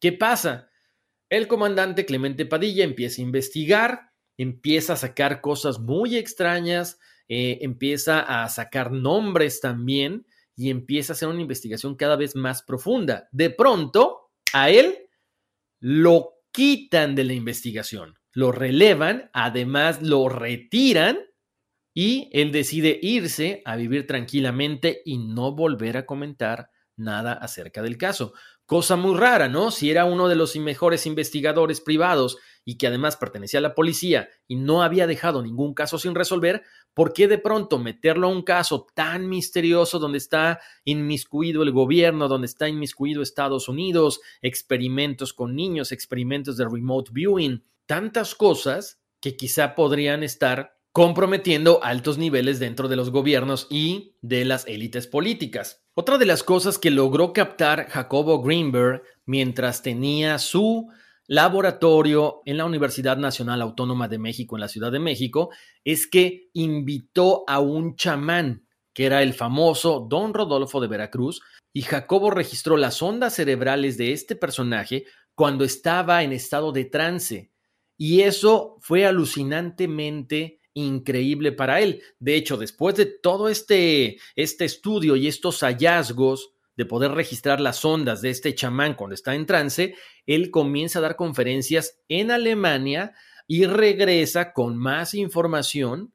¿Qué pasa? El comandante Clemente Padilla empieza a investigar, empieza a sacar cosas muy extrañas, eh, empieza a sacar nombres también y empieza a hacer una investigación cada vez más profunda. De pronto, a él lo quitan de la investigación, lo relevan, además lo retiran y él decide irse a vivir tranquilamente y no volver a comentar nada acerca del caso. Cosa muy rara, ¿no? Si era uno de los mejores investigadores privados y que además pertenecía a la policía y no había dejado ningún caso sin resolver, ¿por qué de pronto meterlo a un caso tan misterioso donde está inmiscuido el gobierno, donde está inmiscuido Estados Unidos, experimentos con niños, experimentos de remote viewing, tantas cosas que quizá podrían estar comprometiendo altos niveles dentro de los gobiernos y de las élites políticas? Otra de las cosas que logró captar Jacobo Greenberg mientras tenía su laboratorio en la Universidad Nacional Autónoma de México en la Ciudad de México es que invitó a un chamán, que era el famoso Don Rodolfo de Veracruz, y Jacobo registró las ondas cerebrales de este personaje cuando estaba en estado de trance. Y eso fue alucinantemente increíble para él. De hecho, después de todo este, este estudio y estos hallazgos de poder registrar las ondas de este chamán cuando está en trance, él comienza a dar conferencias en Alemania y regresa con más información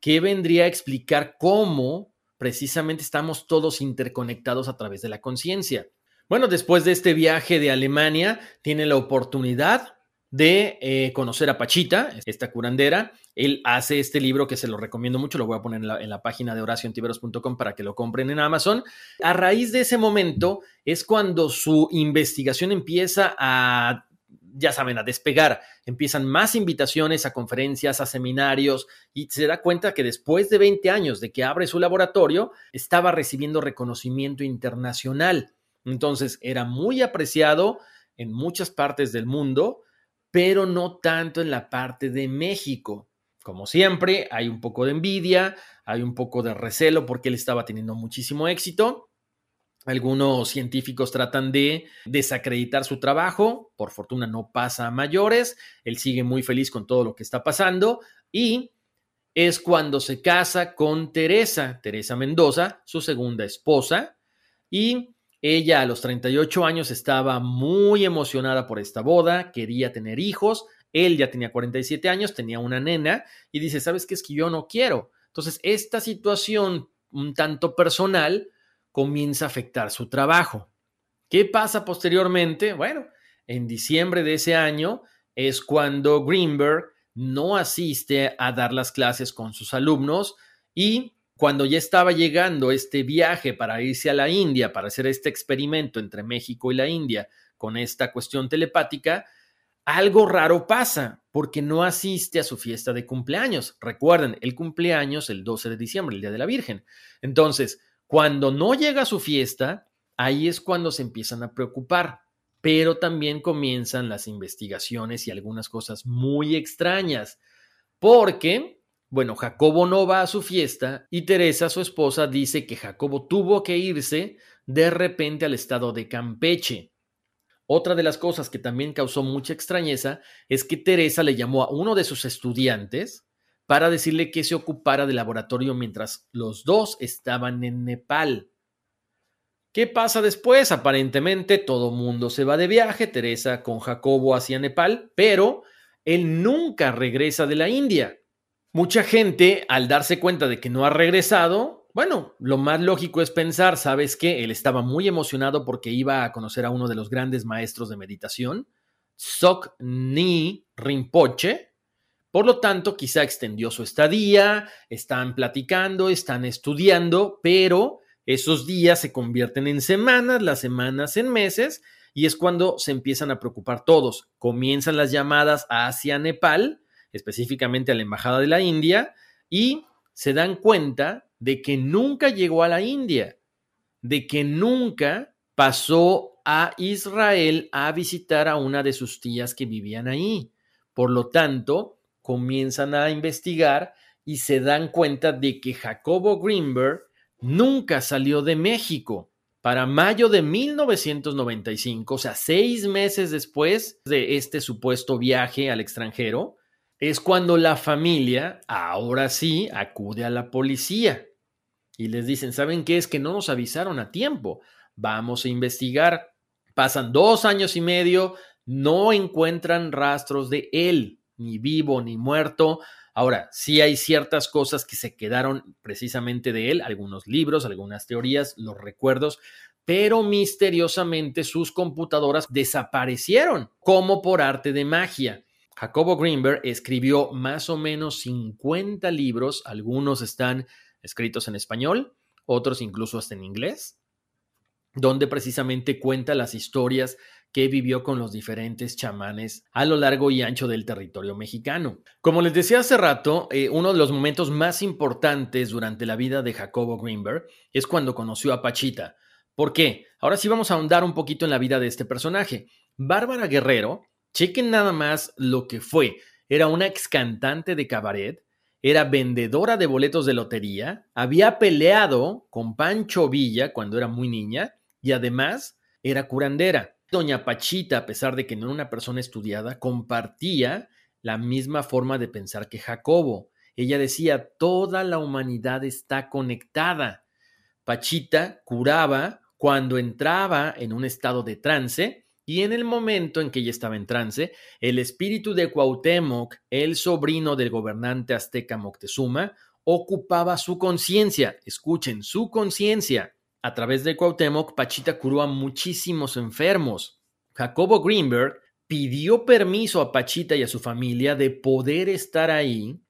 que vendría a explicar cómo precisamente estamos todos interconectados a través de la conciencia. Bueno, después de este viaje de Alemania, tiene la oportunidad de eh, conocer a Pachita, esta curandera. Él hace este libro que se lo recomiendo mucho, lo voy a poner en la, página de horacioantiveros.com para que lo compren en Amazon. A raíz de ese momento es cuando su investigación empieza a, ya saben, a despegar. Empiezan más invitaciones a conferencias, a seminarios y se da cuenta que después de 20 años de que abre su laboratorio, estaba recibiendo reconocimiento internacional. Entonces era muy apreciado en muchas partes del mundo pero no tanto en la parte de México. Como siempre, hay un poco de envidia, hay un poco de recelo porque él estaba teniendo muchísimo éxito. Algunos científicos tratan de desacreditar su trabajo, por fortuna no pasa a mayores, él sigue muy feliz con todo lo que está pasando y es cuando se casa con Teresa, Teresa Mendoza, su segunda esposa, y ella a los 38 años estaba muy emocionada por esta boda, quería tener hijos, él ya tenía 47 años, tenía una nena y dice, ¿sabes qué es que yo no quiero? Entonces, esta situación un tanto personal, comienza a afectar su trabajo. ¿Qué pasa posteriormente? Bueno, en diciembre de ese año es cuando Greenberg no asiste a dar las clases con sus alumnos y cuando ya estaba llegando este viaje para irse a la India, para hacer este experimento entre México y la India con esta cuestión telepática, algo raro pasa porque no asiste a su fiesta de cumpleaños. Recuerden, el cumpleaños el 12 de diciembre, el Día de la Virgen. Entonces, cuando no llega a su fiesta, ahí es cuando se empiezan a preocupar, pero también comienzan las investigaciones y algunas cosas muy extrañas, porque bueno, Jacobo no va a su fiesta y Teresa, su esposa, dice que Jacobo tuvo que irse de repente al estado de Campeche. Otra de las cosas que también causó mucha extrañeza es que Teresa le llamó a uno de sus estudiantes para decirle que se ocupara del laboratorio mientras los dos estaban en Nepal. ¿Qué pasa después? Aparentemente todo mundo se va de viaje, Teresa con Jacobo hacia Nepal, pero él nunca regresa de la India. Mucha gente, al darse cuenta de que no ha regresado, bueno, lo más lógico es pensar, ¿sabes qué? Él estaba muy emocionado porque iba a conocer a uno de los grandes maestros de meditación, Sok Ni Rinpoche. Por lo tanto, quizá extendió su estadía, están platicando, están estudiando, pero esos días se convierten en semanas, las semanas en meses, y es cuando se empiezan a preocupar todos. Comienzan las llamadas hacia Nepal específicamente a la Embajada de la India, y se dan cuenta de que nunca llegó a la India, de que nunca pasó a Israel a visitar a una de sus tías que vivían ahí. Por lo tanto, comienzan a investigar y se dan cuenta de que Jacobo Greenberg nunca salió de México. Para mayo de 1995, o sea, seis meses después de este supuesto viaje al extranjero, es cuando la familia, ahora sí, acude a la policía y les dicen, ¿saben qué? Es que no nos avisaron a tiempo. Vamos a investigar. Pasan dos años y medio, no encuentran rastros de él, ni vivo ni muerto. Ahora, sí hay ciertas cosas que se quedaron precisamente de él, algunos libros, algunas teorías, los recuerdos, pero misteriosamente sus computadoras desaparecieron, como por arte de magia. Jacobo Greenberg escribió más o menos 50 libros, algunos están escritos en español, otros incluso hasta en inglés, donde precisamente cuenta las historias que vivió con los diferentes chamanes a lo largo y ancho del territorio mexicano. Como les decía hace rato, eh, uno de los momentos más importantes durante la vida de Jacobo Greenberg es cuando conoció a Pachita. ¿Por qué? Ahora sí vamos a ahondar un poquito en la vida de este personaje. Bárbara Guerrero Chequen nada más lo que fue. Era una ex cantante de cabaret, era vendedora de boletos de lotería, había peleado con Pancho Villa cuando era muy niña y además era curandera. Doña Pachita, a pesar de que no era una persona estudiada, compartía la misma forma de pensar que Jacobo. Ella decía, toda la humanidad está conectada. Pachita curaba cuando entraba en un estado de trance y en el momento en que ella estaba en trance, el espíritu de Cuauhtémoc, el sobrino del gobernante azteca Moctezuma, ocupaba su conciencia. Escuchen, su conciencia. A través de Cuauhtémoc, Pachita curó a muchísimos enfermos. Jacobo Greenberg pidió permiso a Pachita y a su familia de poder estar ahí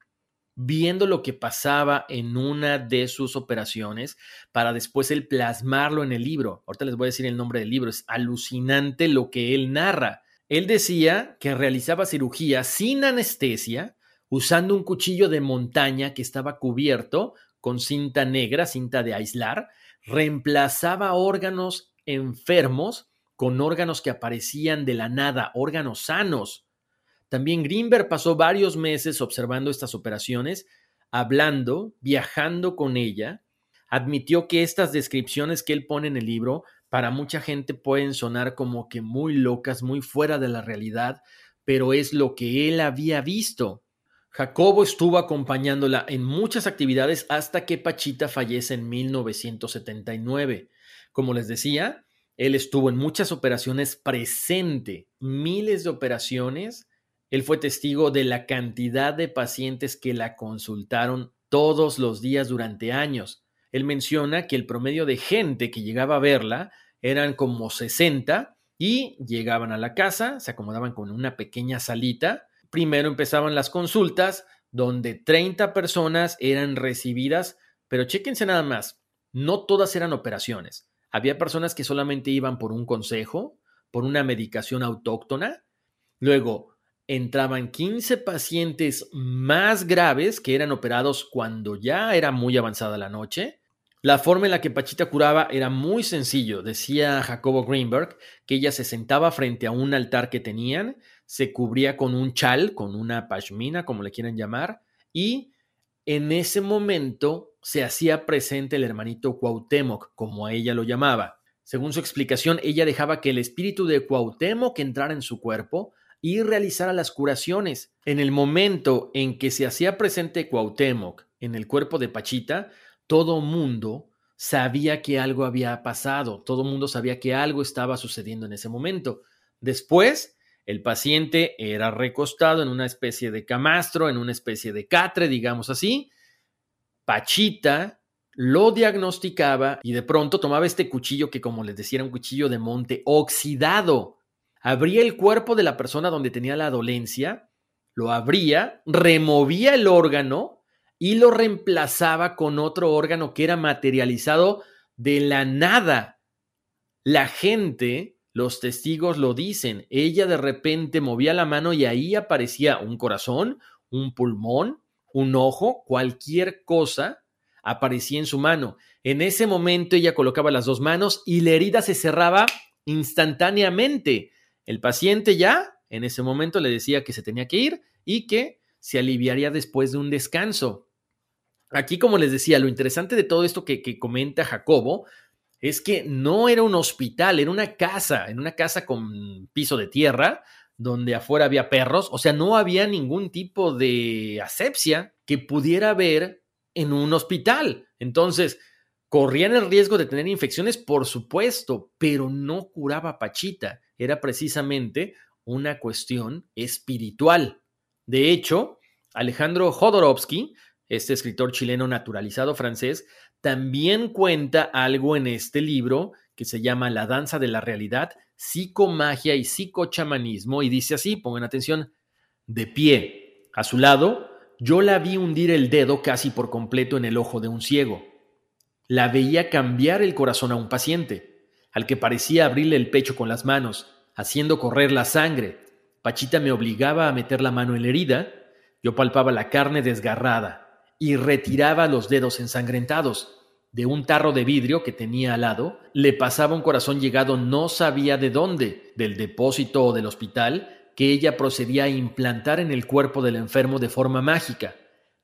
viendo lo que pasaba en una de sus operaciones para después él plasmarlo en el libro. Ahorita les voy a decir el nombre del libro, es alucinante lo que él narra. Él decía que realizaba cirugía sin anestesia, usando un cuchillo de montaña que estaba cubierto con cinta negra, cinta de aislar, reemplazaba órganos enfermos con órganos que aparecían de la nada, órganos sanos. También Greenberg pasó varios meses observando estas operaciones, hablando, viajando con ella. Admitió que estas descripciones que él pone en el libro para mucha gente pueden sonar como que muy locas, muy fuera de la realidad, pero es lo que él había visto. Jacobo estuvo acompañándola en muchas actividades hasta que Pachita fallece en 1979. Como les decía, él estuvo en muchas operaciones presente, miles de operaciones él fue testigo de la cantidad de pacientes que la consultaron todos los días durante años. él menciona que el promedio de gente que llegaba a verla eran como 60 y llegaban a la casa, se acomodaban con una pequeña salita. Primero empezaban las consultas, donde 30 personas eran recibidas, pero chéquense nada más, no todas eran operaciones. Había personas que solamente iban por un consejo, por una medicación autóctona. Luego entraban 15 pacientes más graves que eran operados cuando ya era muy avanzada la noche. La forma en la que Pachita curaba era muy sencillo. Decía Jacobo Greenberg que ella se sentaba frente a un altar que tenían, se cubría con un chal, con una pashmina, como le quieran llamar, y en ese momento se hacía presente el hermanito Cuauhtémoc, como ella lo llamaba. Según su explicación, ella dejaba que el espíritu de Cuauhtémoc entrara en su cuerpo y realizara las curaciones. En el momento en que se hacía presente Cuauhtémoc en el cuerpo de Pachita, todo mundo sabía que algo había pasado, todo mundo sabía que algo estaba sucediendo en ese momento. Después, el paciente era recostado en una especie de camastro, en una especie de catre, digamos así. Pachita lo diagnosticaba y de pronto tomaba este cuchillo que, como les decía, era un cuchillo de monte oxidado. Abría el cuerpo de la persona donde tenía la dolencia, lo abría, removía el órgano y lo reemplazaba con otro órgano que era materializado de la nada. La gente, los testigos lo dicen, ella de repente movía la mano y ahí aparecía un corazón, un pulmón, un ojo, cualquier cosa aparecía en su mano. En ese momento ella colocaba las dos manos y la herida se cerraba instantáneamente. El paciente ya en ese momento le decía que se tenía que ir y que se aliviaría después de un descanso. Aquí, como les decía, lo interesante de todo esto que, comenta Jacobo es que no era un hospital, era una casa, en una casa con piso de tierra, donde afuera había perros, o sea, no había ningún tipo de asepsia que pudiera haber en un hospital. Entonces, corrían el riesgo de tener infecciones, por supuesto, pero no curaba Pachita, era precisamente una cuestión espiritual. De hecho, Alejandro Jodorowsky este escritor chileno naturalizado francés, también cuenta algo en este libro que se llama La danza de la realidad, psicomagia y psicochamanismo, y dice así, pongan atención, de pie, a su lado, yo la vi hundir el dedo casi por completo en el ojo de un ciego. La veía cambiar el corazón a un paciente, al que parecía abrirle el pecho con las manos, haciendo correr la sangre. Pachita me obligaba a meter la mano en la herida, yo palpaba la carne desgarrada, y retiraba los dedos ensangrentados. De un tarro de vidrio que tenía al lado, le pasaba un corazón llegado no sabía de dónde, del depósito o del hospital, que ella procedía a implantar en el cuerpo del enfermo de forma mágica.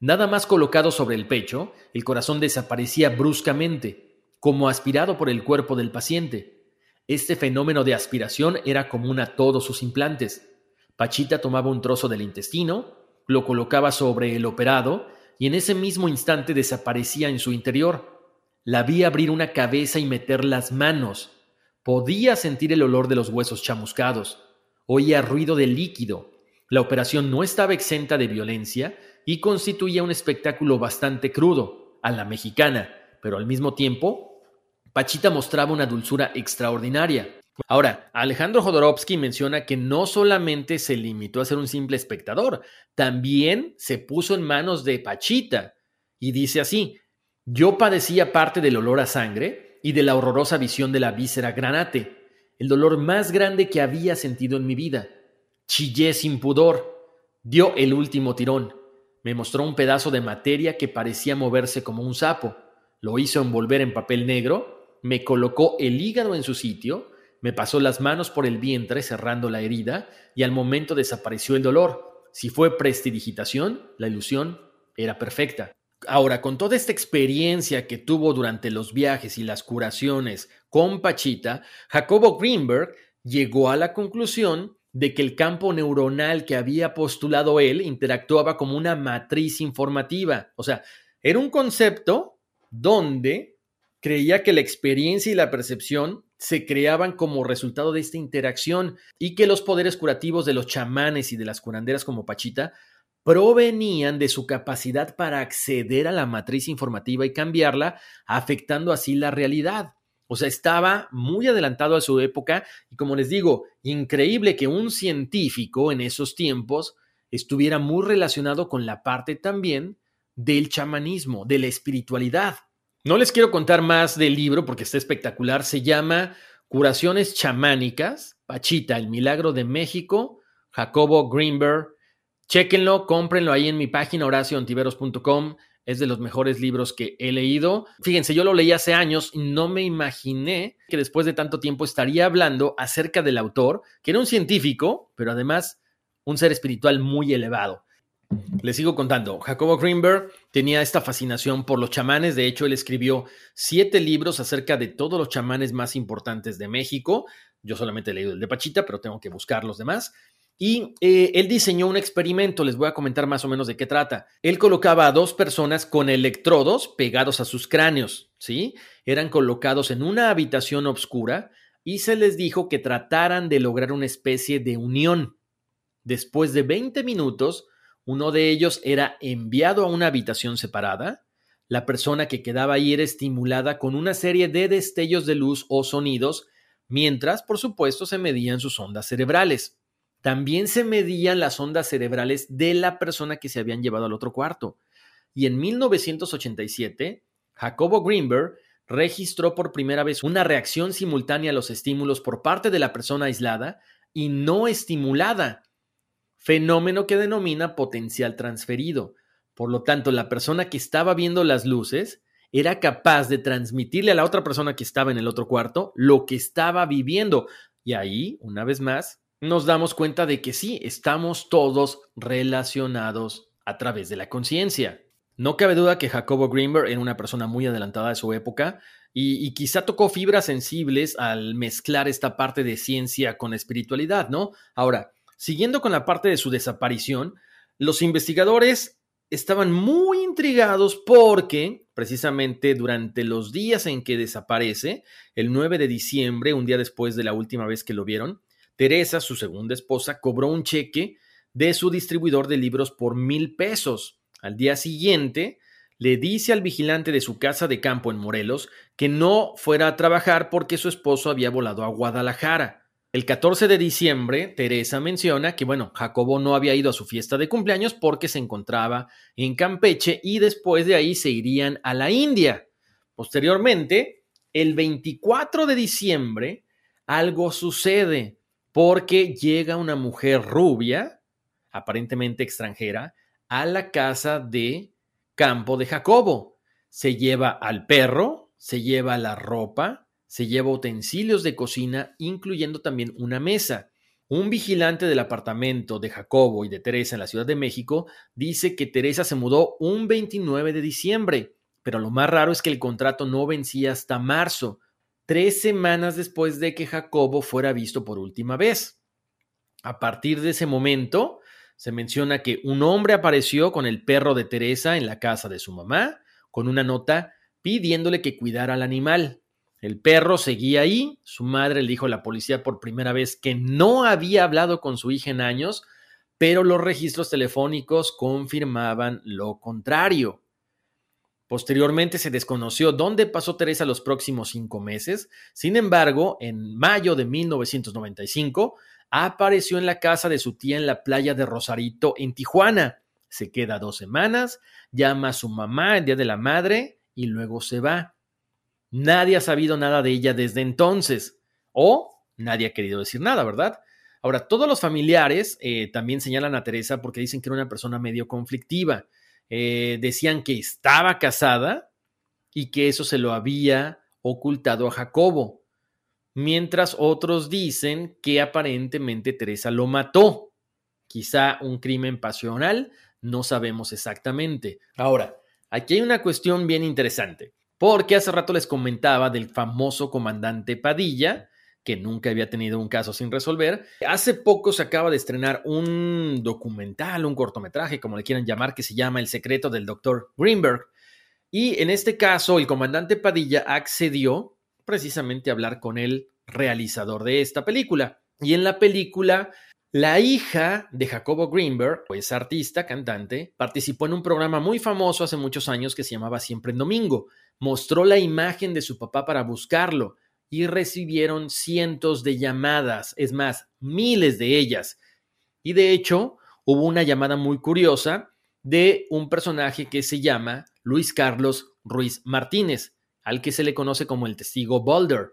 Nada más colocado sobre el pecho, el corazón desaparecía bruscamente, como aspirado por el cuerpo del paciente. Este fenómeno de aspiración era común a todos sus implantes. Pachita tomaba un trozo del intestino, lo colocaba sobre el operado y en ese mismo instante desaparecía en su interior. La vi abrir una cabeza y meter las manos. Podía sentir el olor de los huesos chamuscados. Oía ruido de líquido. La operación no estaba exenta de violencia y constituía un espectáculo bastante crudo, a la mexicana, pero al mismo tiempo, Pachita mostraba una dulzura extraordinaria. Ahora, Alejandro Jodorowsky menciona que no solamente se limitó a ser un simple espectador, también se puso en manos de Pachita y dice así, yo padecía parte del olor a sangre y de la horrorosa visión de la víscera granate, el dolor más grande que había sentido en mi vida. Chillé sin pudor, dio el último tirón, me mostró un pedazo de materia que parecía moverse como un sapo, lo hizo envolver en papel negro, me colocó el hígado en su sitio, me pasó las manos por el vientre cerrando la herida y al momento desapareció el dolor. Si fue prestidigitación, la ilusión era perfecta. Ahora, con toda esta experiencia que tuvo durante los viajes y las curaciones con Pachita, Jacobo Greenberg llegó a la conclusión de que el campo neuronal que había postulado él interactuaba como una matriz informativa. O sea, era un concepto donde creía que la experiencia y la percepción se creaban como resultado de esta interacción y que los poderes curativos de los chamanes y de las curanderas como Pachita provenían de su capacidad para acceder a la matriz informativa y cambiarla, afectando así la realidad. O sea, estaba muy adelantado a su época y como les digo, increíble que un científico en esos tiempos estuviera muy relacionado con la parte también del chamanismo, de la espiritualidad. No les quiero contar más del libro porque está espectacular. Se llama Curaciones chamánicas, Pachita, el milagro de México, Jacobo Greenberg, Chéquenlo, cómprenlo ahí en mi página horacioantiveros.com. Es de los mejores libros que he leído. Fíjense, yo lo leí hace años y no me imaginé que después de tanto tiempo estaría hablando acerca del autor, que era un científico, pero además un ser espiritual muy elevado. Les sigo contando. Jacobo Greenberg tenía esta fascinación por los chamanes. De hecho, él escribió siete libros acerca de todos los chamanes más importantes de México. Yo solamente he leído el de Pachita, pero tengo que buscar los demás. Y eh, él diseñó un experimento, les voy a comentar más o menos de qué trata. Él colocaba a dos personas con electrodos pegados a sus cráneos, ¿sí? Eran colocados en una habitación oscura y se les dijo que trataran de lograr una especie de unión. Después de 20 minutos, uno de ellos era enviado a una habitación separada. La persona que quedaba ahí era estimulada con una serie de destellos de luz o sonidos, mientras, por supuesto, se medían sus ondas cerebrales. También se medían las ondas cerebrales de la persona que se habían llevado al otro cuarto. Y en 1987, Jacobo Greenberg registró por primera vez una reacción simultánea a los estímulos por parte de la persona aislada y no estimulada, fenómeno que denomina potencial transferido. Por lo tanto, la persona que estaba viendo las luces era capaz de transmitirle a la otra persona que estaba en el otro cuarto lo que estaba viviendo. Y ahí, una vez más, nos damos cuenta de que sí, estamos todos relacionados a través de la conciencia. No cabe duda que Jacobo Greenberg era una persona muy adelantada de su época y, y, quizá tocó fibras sensibles al mezclar esta parte de ciencia con espiritualidad, ¿no? Ahora, siguiendo con la parte de su desaparición, los investigadores estaban muy intrigados porque precisamente durante los días en que desaparece, el 9 de diciembre, un día después de la última vez que lo vieron, Teresa, su segunda esposa, cobró un cheque de su distribuidor de libros por mil pesos. Al día siguiente, le dice al vigilante de su casa de campo en Morelos que no fuera a trabajar porque su esposo había volado a Guadalajara. El 14 de diciembre, Teresa menciona que, bueno, Jacobo no había ido a su fiesta de cumpleaños porque se encontraba en Campeche y después de ahí se irían a la India. Posteriormente, el 24 de diciembre, algo sucede porque llega una mujer rubia, aparentemente extranjera, a la casa de campo de Jacobo. Se lleva al perro, se lleva la ropa, se lleva utensilios de cocina, incluyendo también una mesa. Un vigilante del apartamento de Jacobo y de Teresa en la Ciudad de México dice que Teresa se mudó un 29 de diciembre, pero lo más raro es que el contrato no vencía hasta marzo tres semanas después de que Jacobo fuera visto por última vez. A partir de ese momento, se menciona que un hombre apareció con el perro de Teresa en la casa de su mamá, con una nota pidiéndole que cuidara al animal. El perro seguía ahí, su madre le dijo a la policía por primera vez que no había hablado con su hija en años, pero los registros telefónicos confirmaban lo contrario. Posteriormente se desconoció dónde pasó Teresa los próximos cinco meses. Sin embargo, en mayo de 1995 apareció en la casa de su tía en la playa de Rosarito, en Tijuana. Se queda dos semanas, llama a su mamá el Día de la Madre y luego se va. Nadie ha sabido nada de ella desde entonces. O nadie ha querido decir nada, ¿verdad? Ahora, todos los familiares eh, también señalan a Teresa porque dicen que era una persona medio conflictiva. Eh, decían que estaba casada y que eso se lo había ocultado a Jacobo, mientras otros dicen que aparentemente Teresa lo mató. Quizá un crimen pasional, no sabemos exactamente. Ahora, aquí hay una cuestión bien interesante, porque hace rato les comentaba del famoso comandante Padilla, que nunca había tenido un caso sin resolver. Hace poco se acaba de estrenar un documental, un cortometraje, como le quieran llamar, que se llama El secreto del doctor Greenberg. Y en este caso, el comandante Padilla accedió precisamente a hablar con el realizador de esta película. Y en la película La hija de Jacobo Greenberg, pues artista, cantante, participó en un programa muy famoso hace muchos años que se llamaba Siempre en Domingo. Mostró la imagen de su papá para buscarlo y recibieron cientos de llamadas, es más, miles de ellas. Y de hecho, hubo una llamada muy curiosa de un personaje que se llama Luis Carlos Ruiz Martínez, al que se le conoce como el testigo Boulder.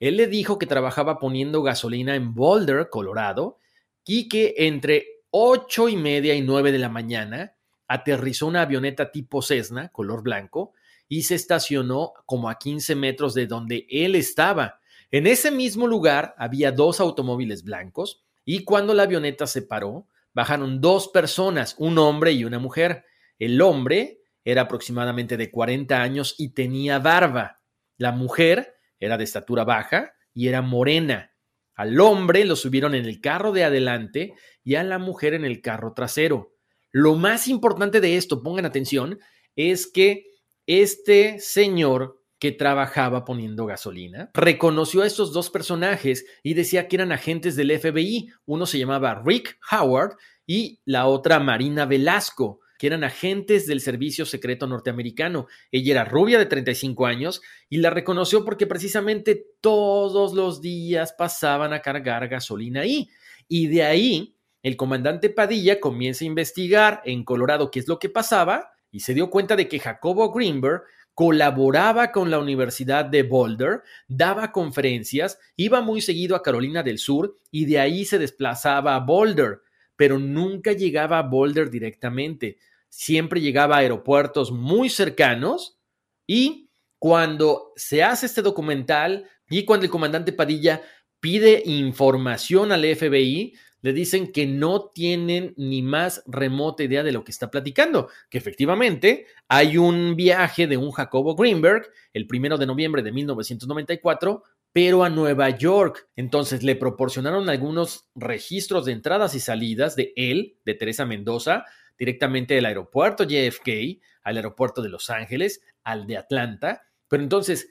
Él le dijo que trabajaba poniendo gasolina en Boulder, Colorado, y que entre ocho y media y nueve de la mañana aterrizó una avioneta tipo Cessna, color blanco, y se estacionó como a 15 metros de donde él estaba. En ese mismo lugar había dos automóviles blancos y cuando la avioneta se paró, bajaron dos personas, un hombre y una mujer. El hombre era aproximadamente de 40 años y tenía barba. La mujer era de estatura baja y era morena. Al hombre lo subieron en el carro de adelante y a la mujer en el carro trasero. Lo más importante de esto, pongan atención, es que este señor que trabajaba poniendo gasolina reconoció a estos dos personajes y decía que eran agentes del FBI. Uno se llamaba Rick Howard y la otra Marina Velasco que eran agentes del Servicio Secreto Norteamericano. Ella era rubia de 35 años y la reconoció porque precisamente todos los días pasaban a cargar gasolina ahí. Y de ahí, el comandante Padilla comienza a investigar en Colorado qué es lo que pasaba y se dio cuenta de que Jacobo Greenberg colaboraba con la Universidad de Boulder, daba conferencias, iba muy seguido a Carolina del Sur y de ahí se desplazaba a Boulder, pero nunca llegaba a Boulder directamente. Siempre llegaba a aeropuertos muy cercanos y cuando se hace este documental y cuando el comandante Padilla pide información al FBI, le dicen que no tienen ni más remota idea de lo que está platicando, que efectivamente hay un viaje de un Jacobo Greenberg el primero de noviembre de 1994, pero a Nueva York. Entonces le proporcionaron algunos registros de entradas y salidas de él, de Teresa Mendoza, directamente del aeropuerto JFK al aeropuerto de Los Ángeles, al de Atlanta. Pero entonces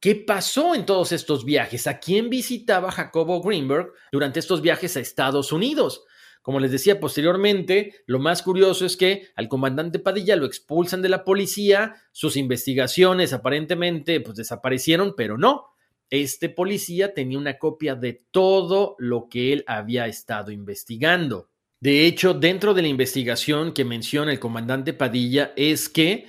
¿Qué pasó en todos estos viajes? ¿A quién visitaba Jacobo Greenberg durante estos viajes a Estados Unidos? Como les decía posteriormente, lo más curioso es que al comandante Padilla lo expulsan de la policía, sus investigaciones aparentemente pues desaparecieron, pero no. Este policía tenía una copia de todo lo que él había estado investigando. De hecho, dentro de la investigación que menciona el comandante Padilla es que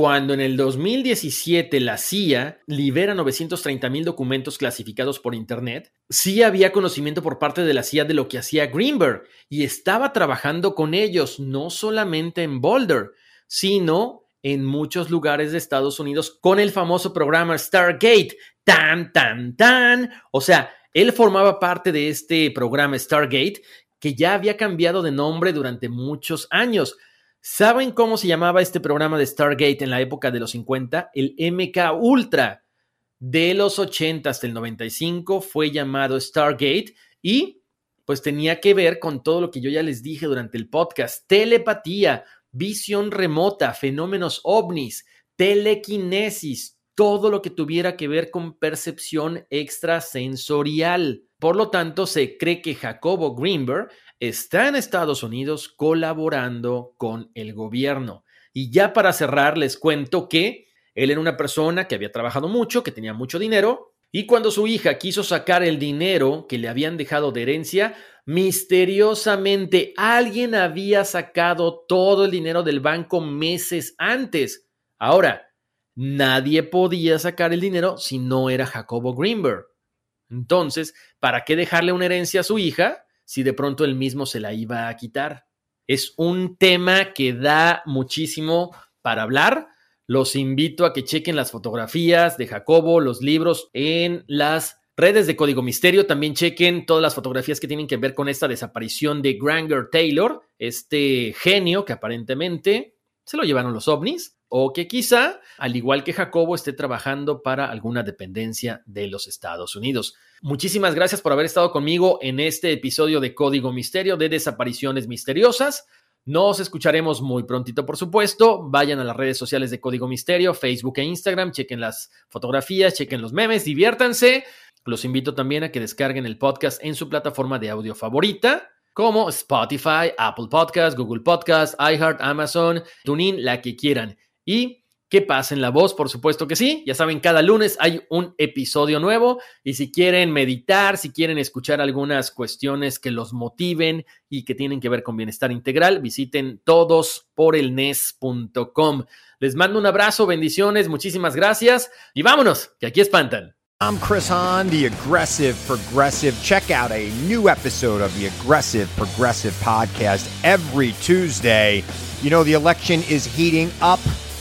cuando en el 2017 la CIA libera 930 mil documentos clasificados por Internet, sí había conocimiento por parte de la CIA de lo que hacía Greenberg y estaba trabajando con ellos no solamente en Boulder, sino en muchos lugares de Estados Unidos con el famoso programa Stargate. Tan, tan, tan. O sea, él formaba parte de este programa Stargate que ya había cambiado de nombre durante muchos años. ¿Saben cómo se llamaba este programa de Stargate en la época de los 50? El MK Ultra. De los 80 hasta el 95 fue llamado Stargate y pues tenía que ver con todo lo que yo ya les dije durante el podcast. Telepatía, visión remota, fenómenos ovnis, telequinesis, todo lo que tuviera que ver con percepción extrasensorial. Por lo tanto, se cree que Jacobo Greenberg está en Estados Unidos colaborando con el gobierno. Y ya para cerrar, les cuento que él era una persona que había trabajado mucho, que tenía mucho dinero, y cuando su hija quiso sacar el dinero que le habían dejado de herencia, misteriosamente alguien había sacado todo el dinero del banco meses antes. Ahora, nadie podía sacar el dinero si no era Jacobo Greenberg. Entonces, ¿para qué dejarle una herencia a su hija si de pronto él mismo se la iba a quitar? Es un tema que da muchísimo para hablar. Los invito a que chequen las fotografías de Jacobo, los libros en las redes de Código Misterio. También chequen todas las fotografías que tienen que ver con esta desaparición de Granger Taylor, este genio que aparentemente se lo llevaron los ovnis o que quizá, al igual que Jacobo, esté trabajando para alguna dependencia de los Estados Unidos. Muchísimas gracias por haber estado conmigo en este episodio de Código Misterio de Desapariciones Misteriosas. Nos escucharemos muy prontito, por supuesto. Vayan a las redes sociales de Código Misterio, Facebook e Instagram, chequen las fotografías, chequen los memes, diviértanse. Los invito también a que descarguen el podcast en su plataforma de audio favorita. como Spotify, Apple Podcast, Google Podcast, iHeart, Amazon, TuneIn, la que quieran. Y que pasen la voz, por supuesto que sí. Ya saben, cada lunes hay un episodio nuevo y si quieren meditar, si quieren escuchar algunas cuestiones que los motiven y que tienen que ver con bienestar integral, visiten todosporelnes.com. Les mando un abrazo, bendiciones, muchísimas gracias y vámonos, que aquí espantan. I'm Chris Hahn, the Aggressive Progressive. Check out a new episode of the Aggressive Progressive podcast every Tuesday. You know, the election is heating up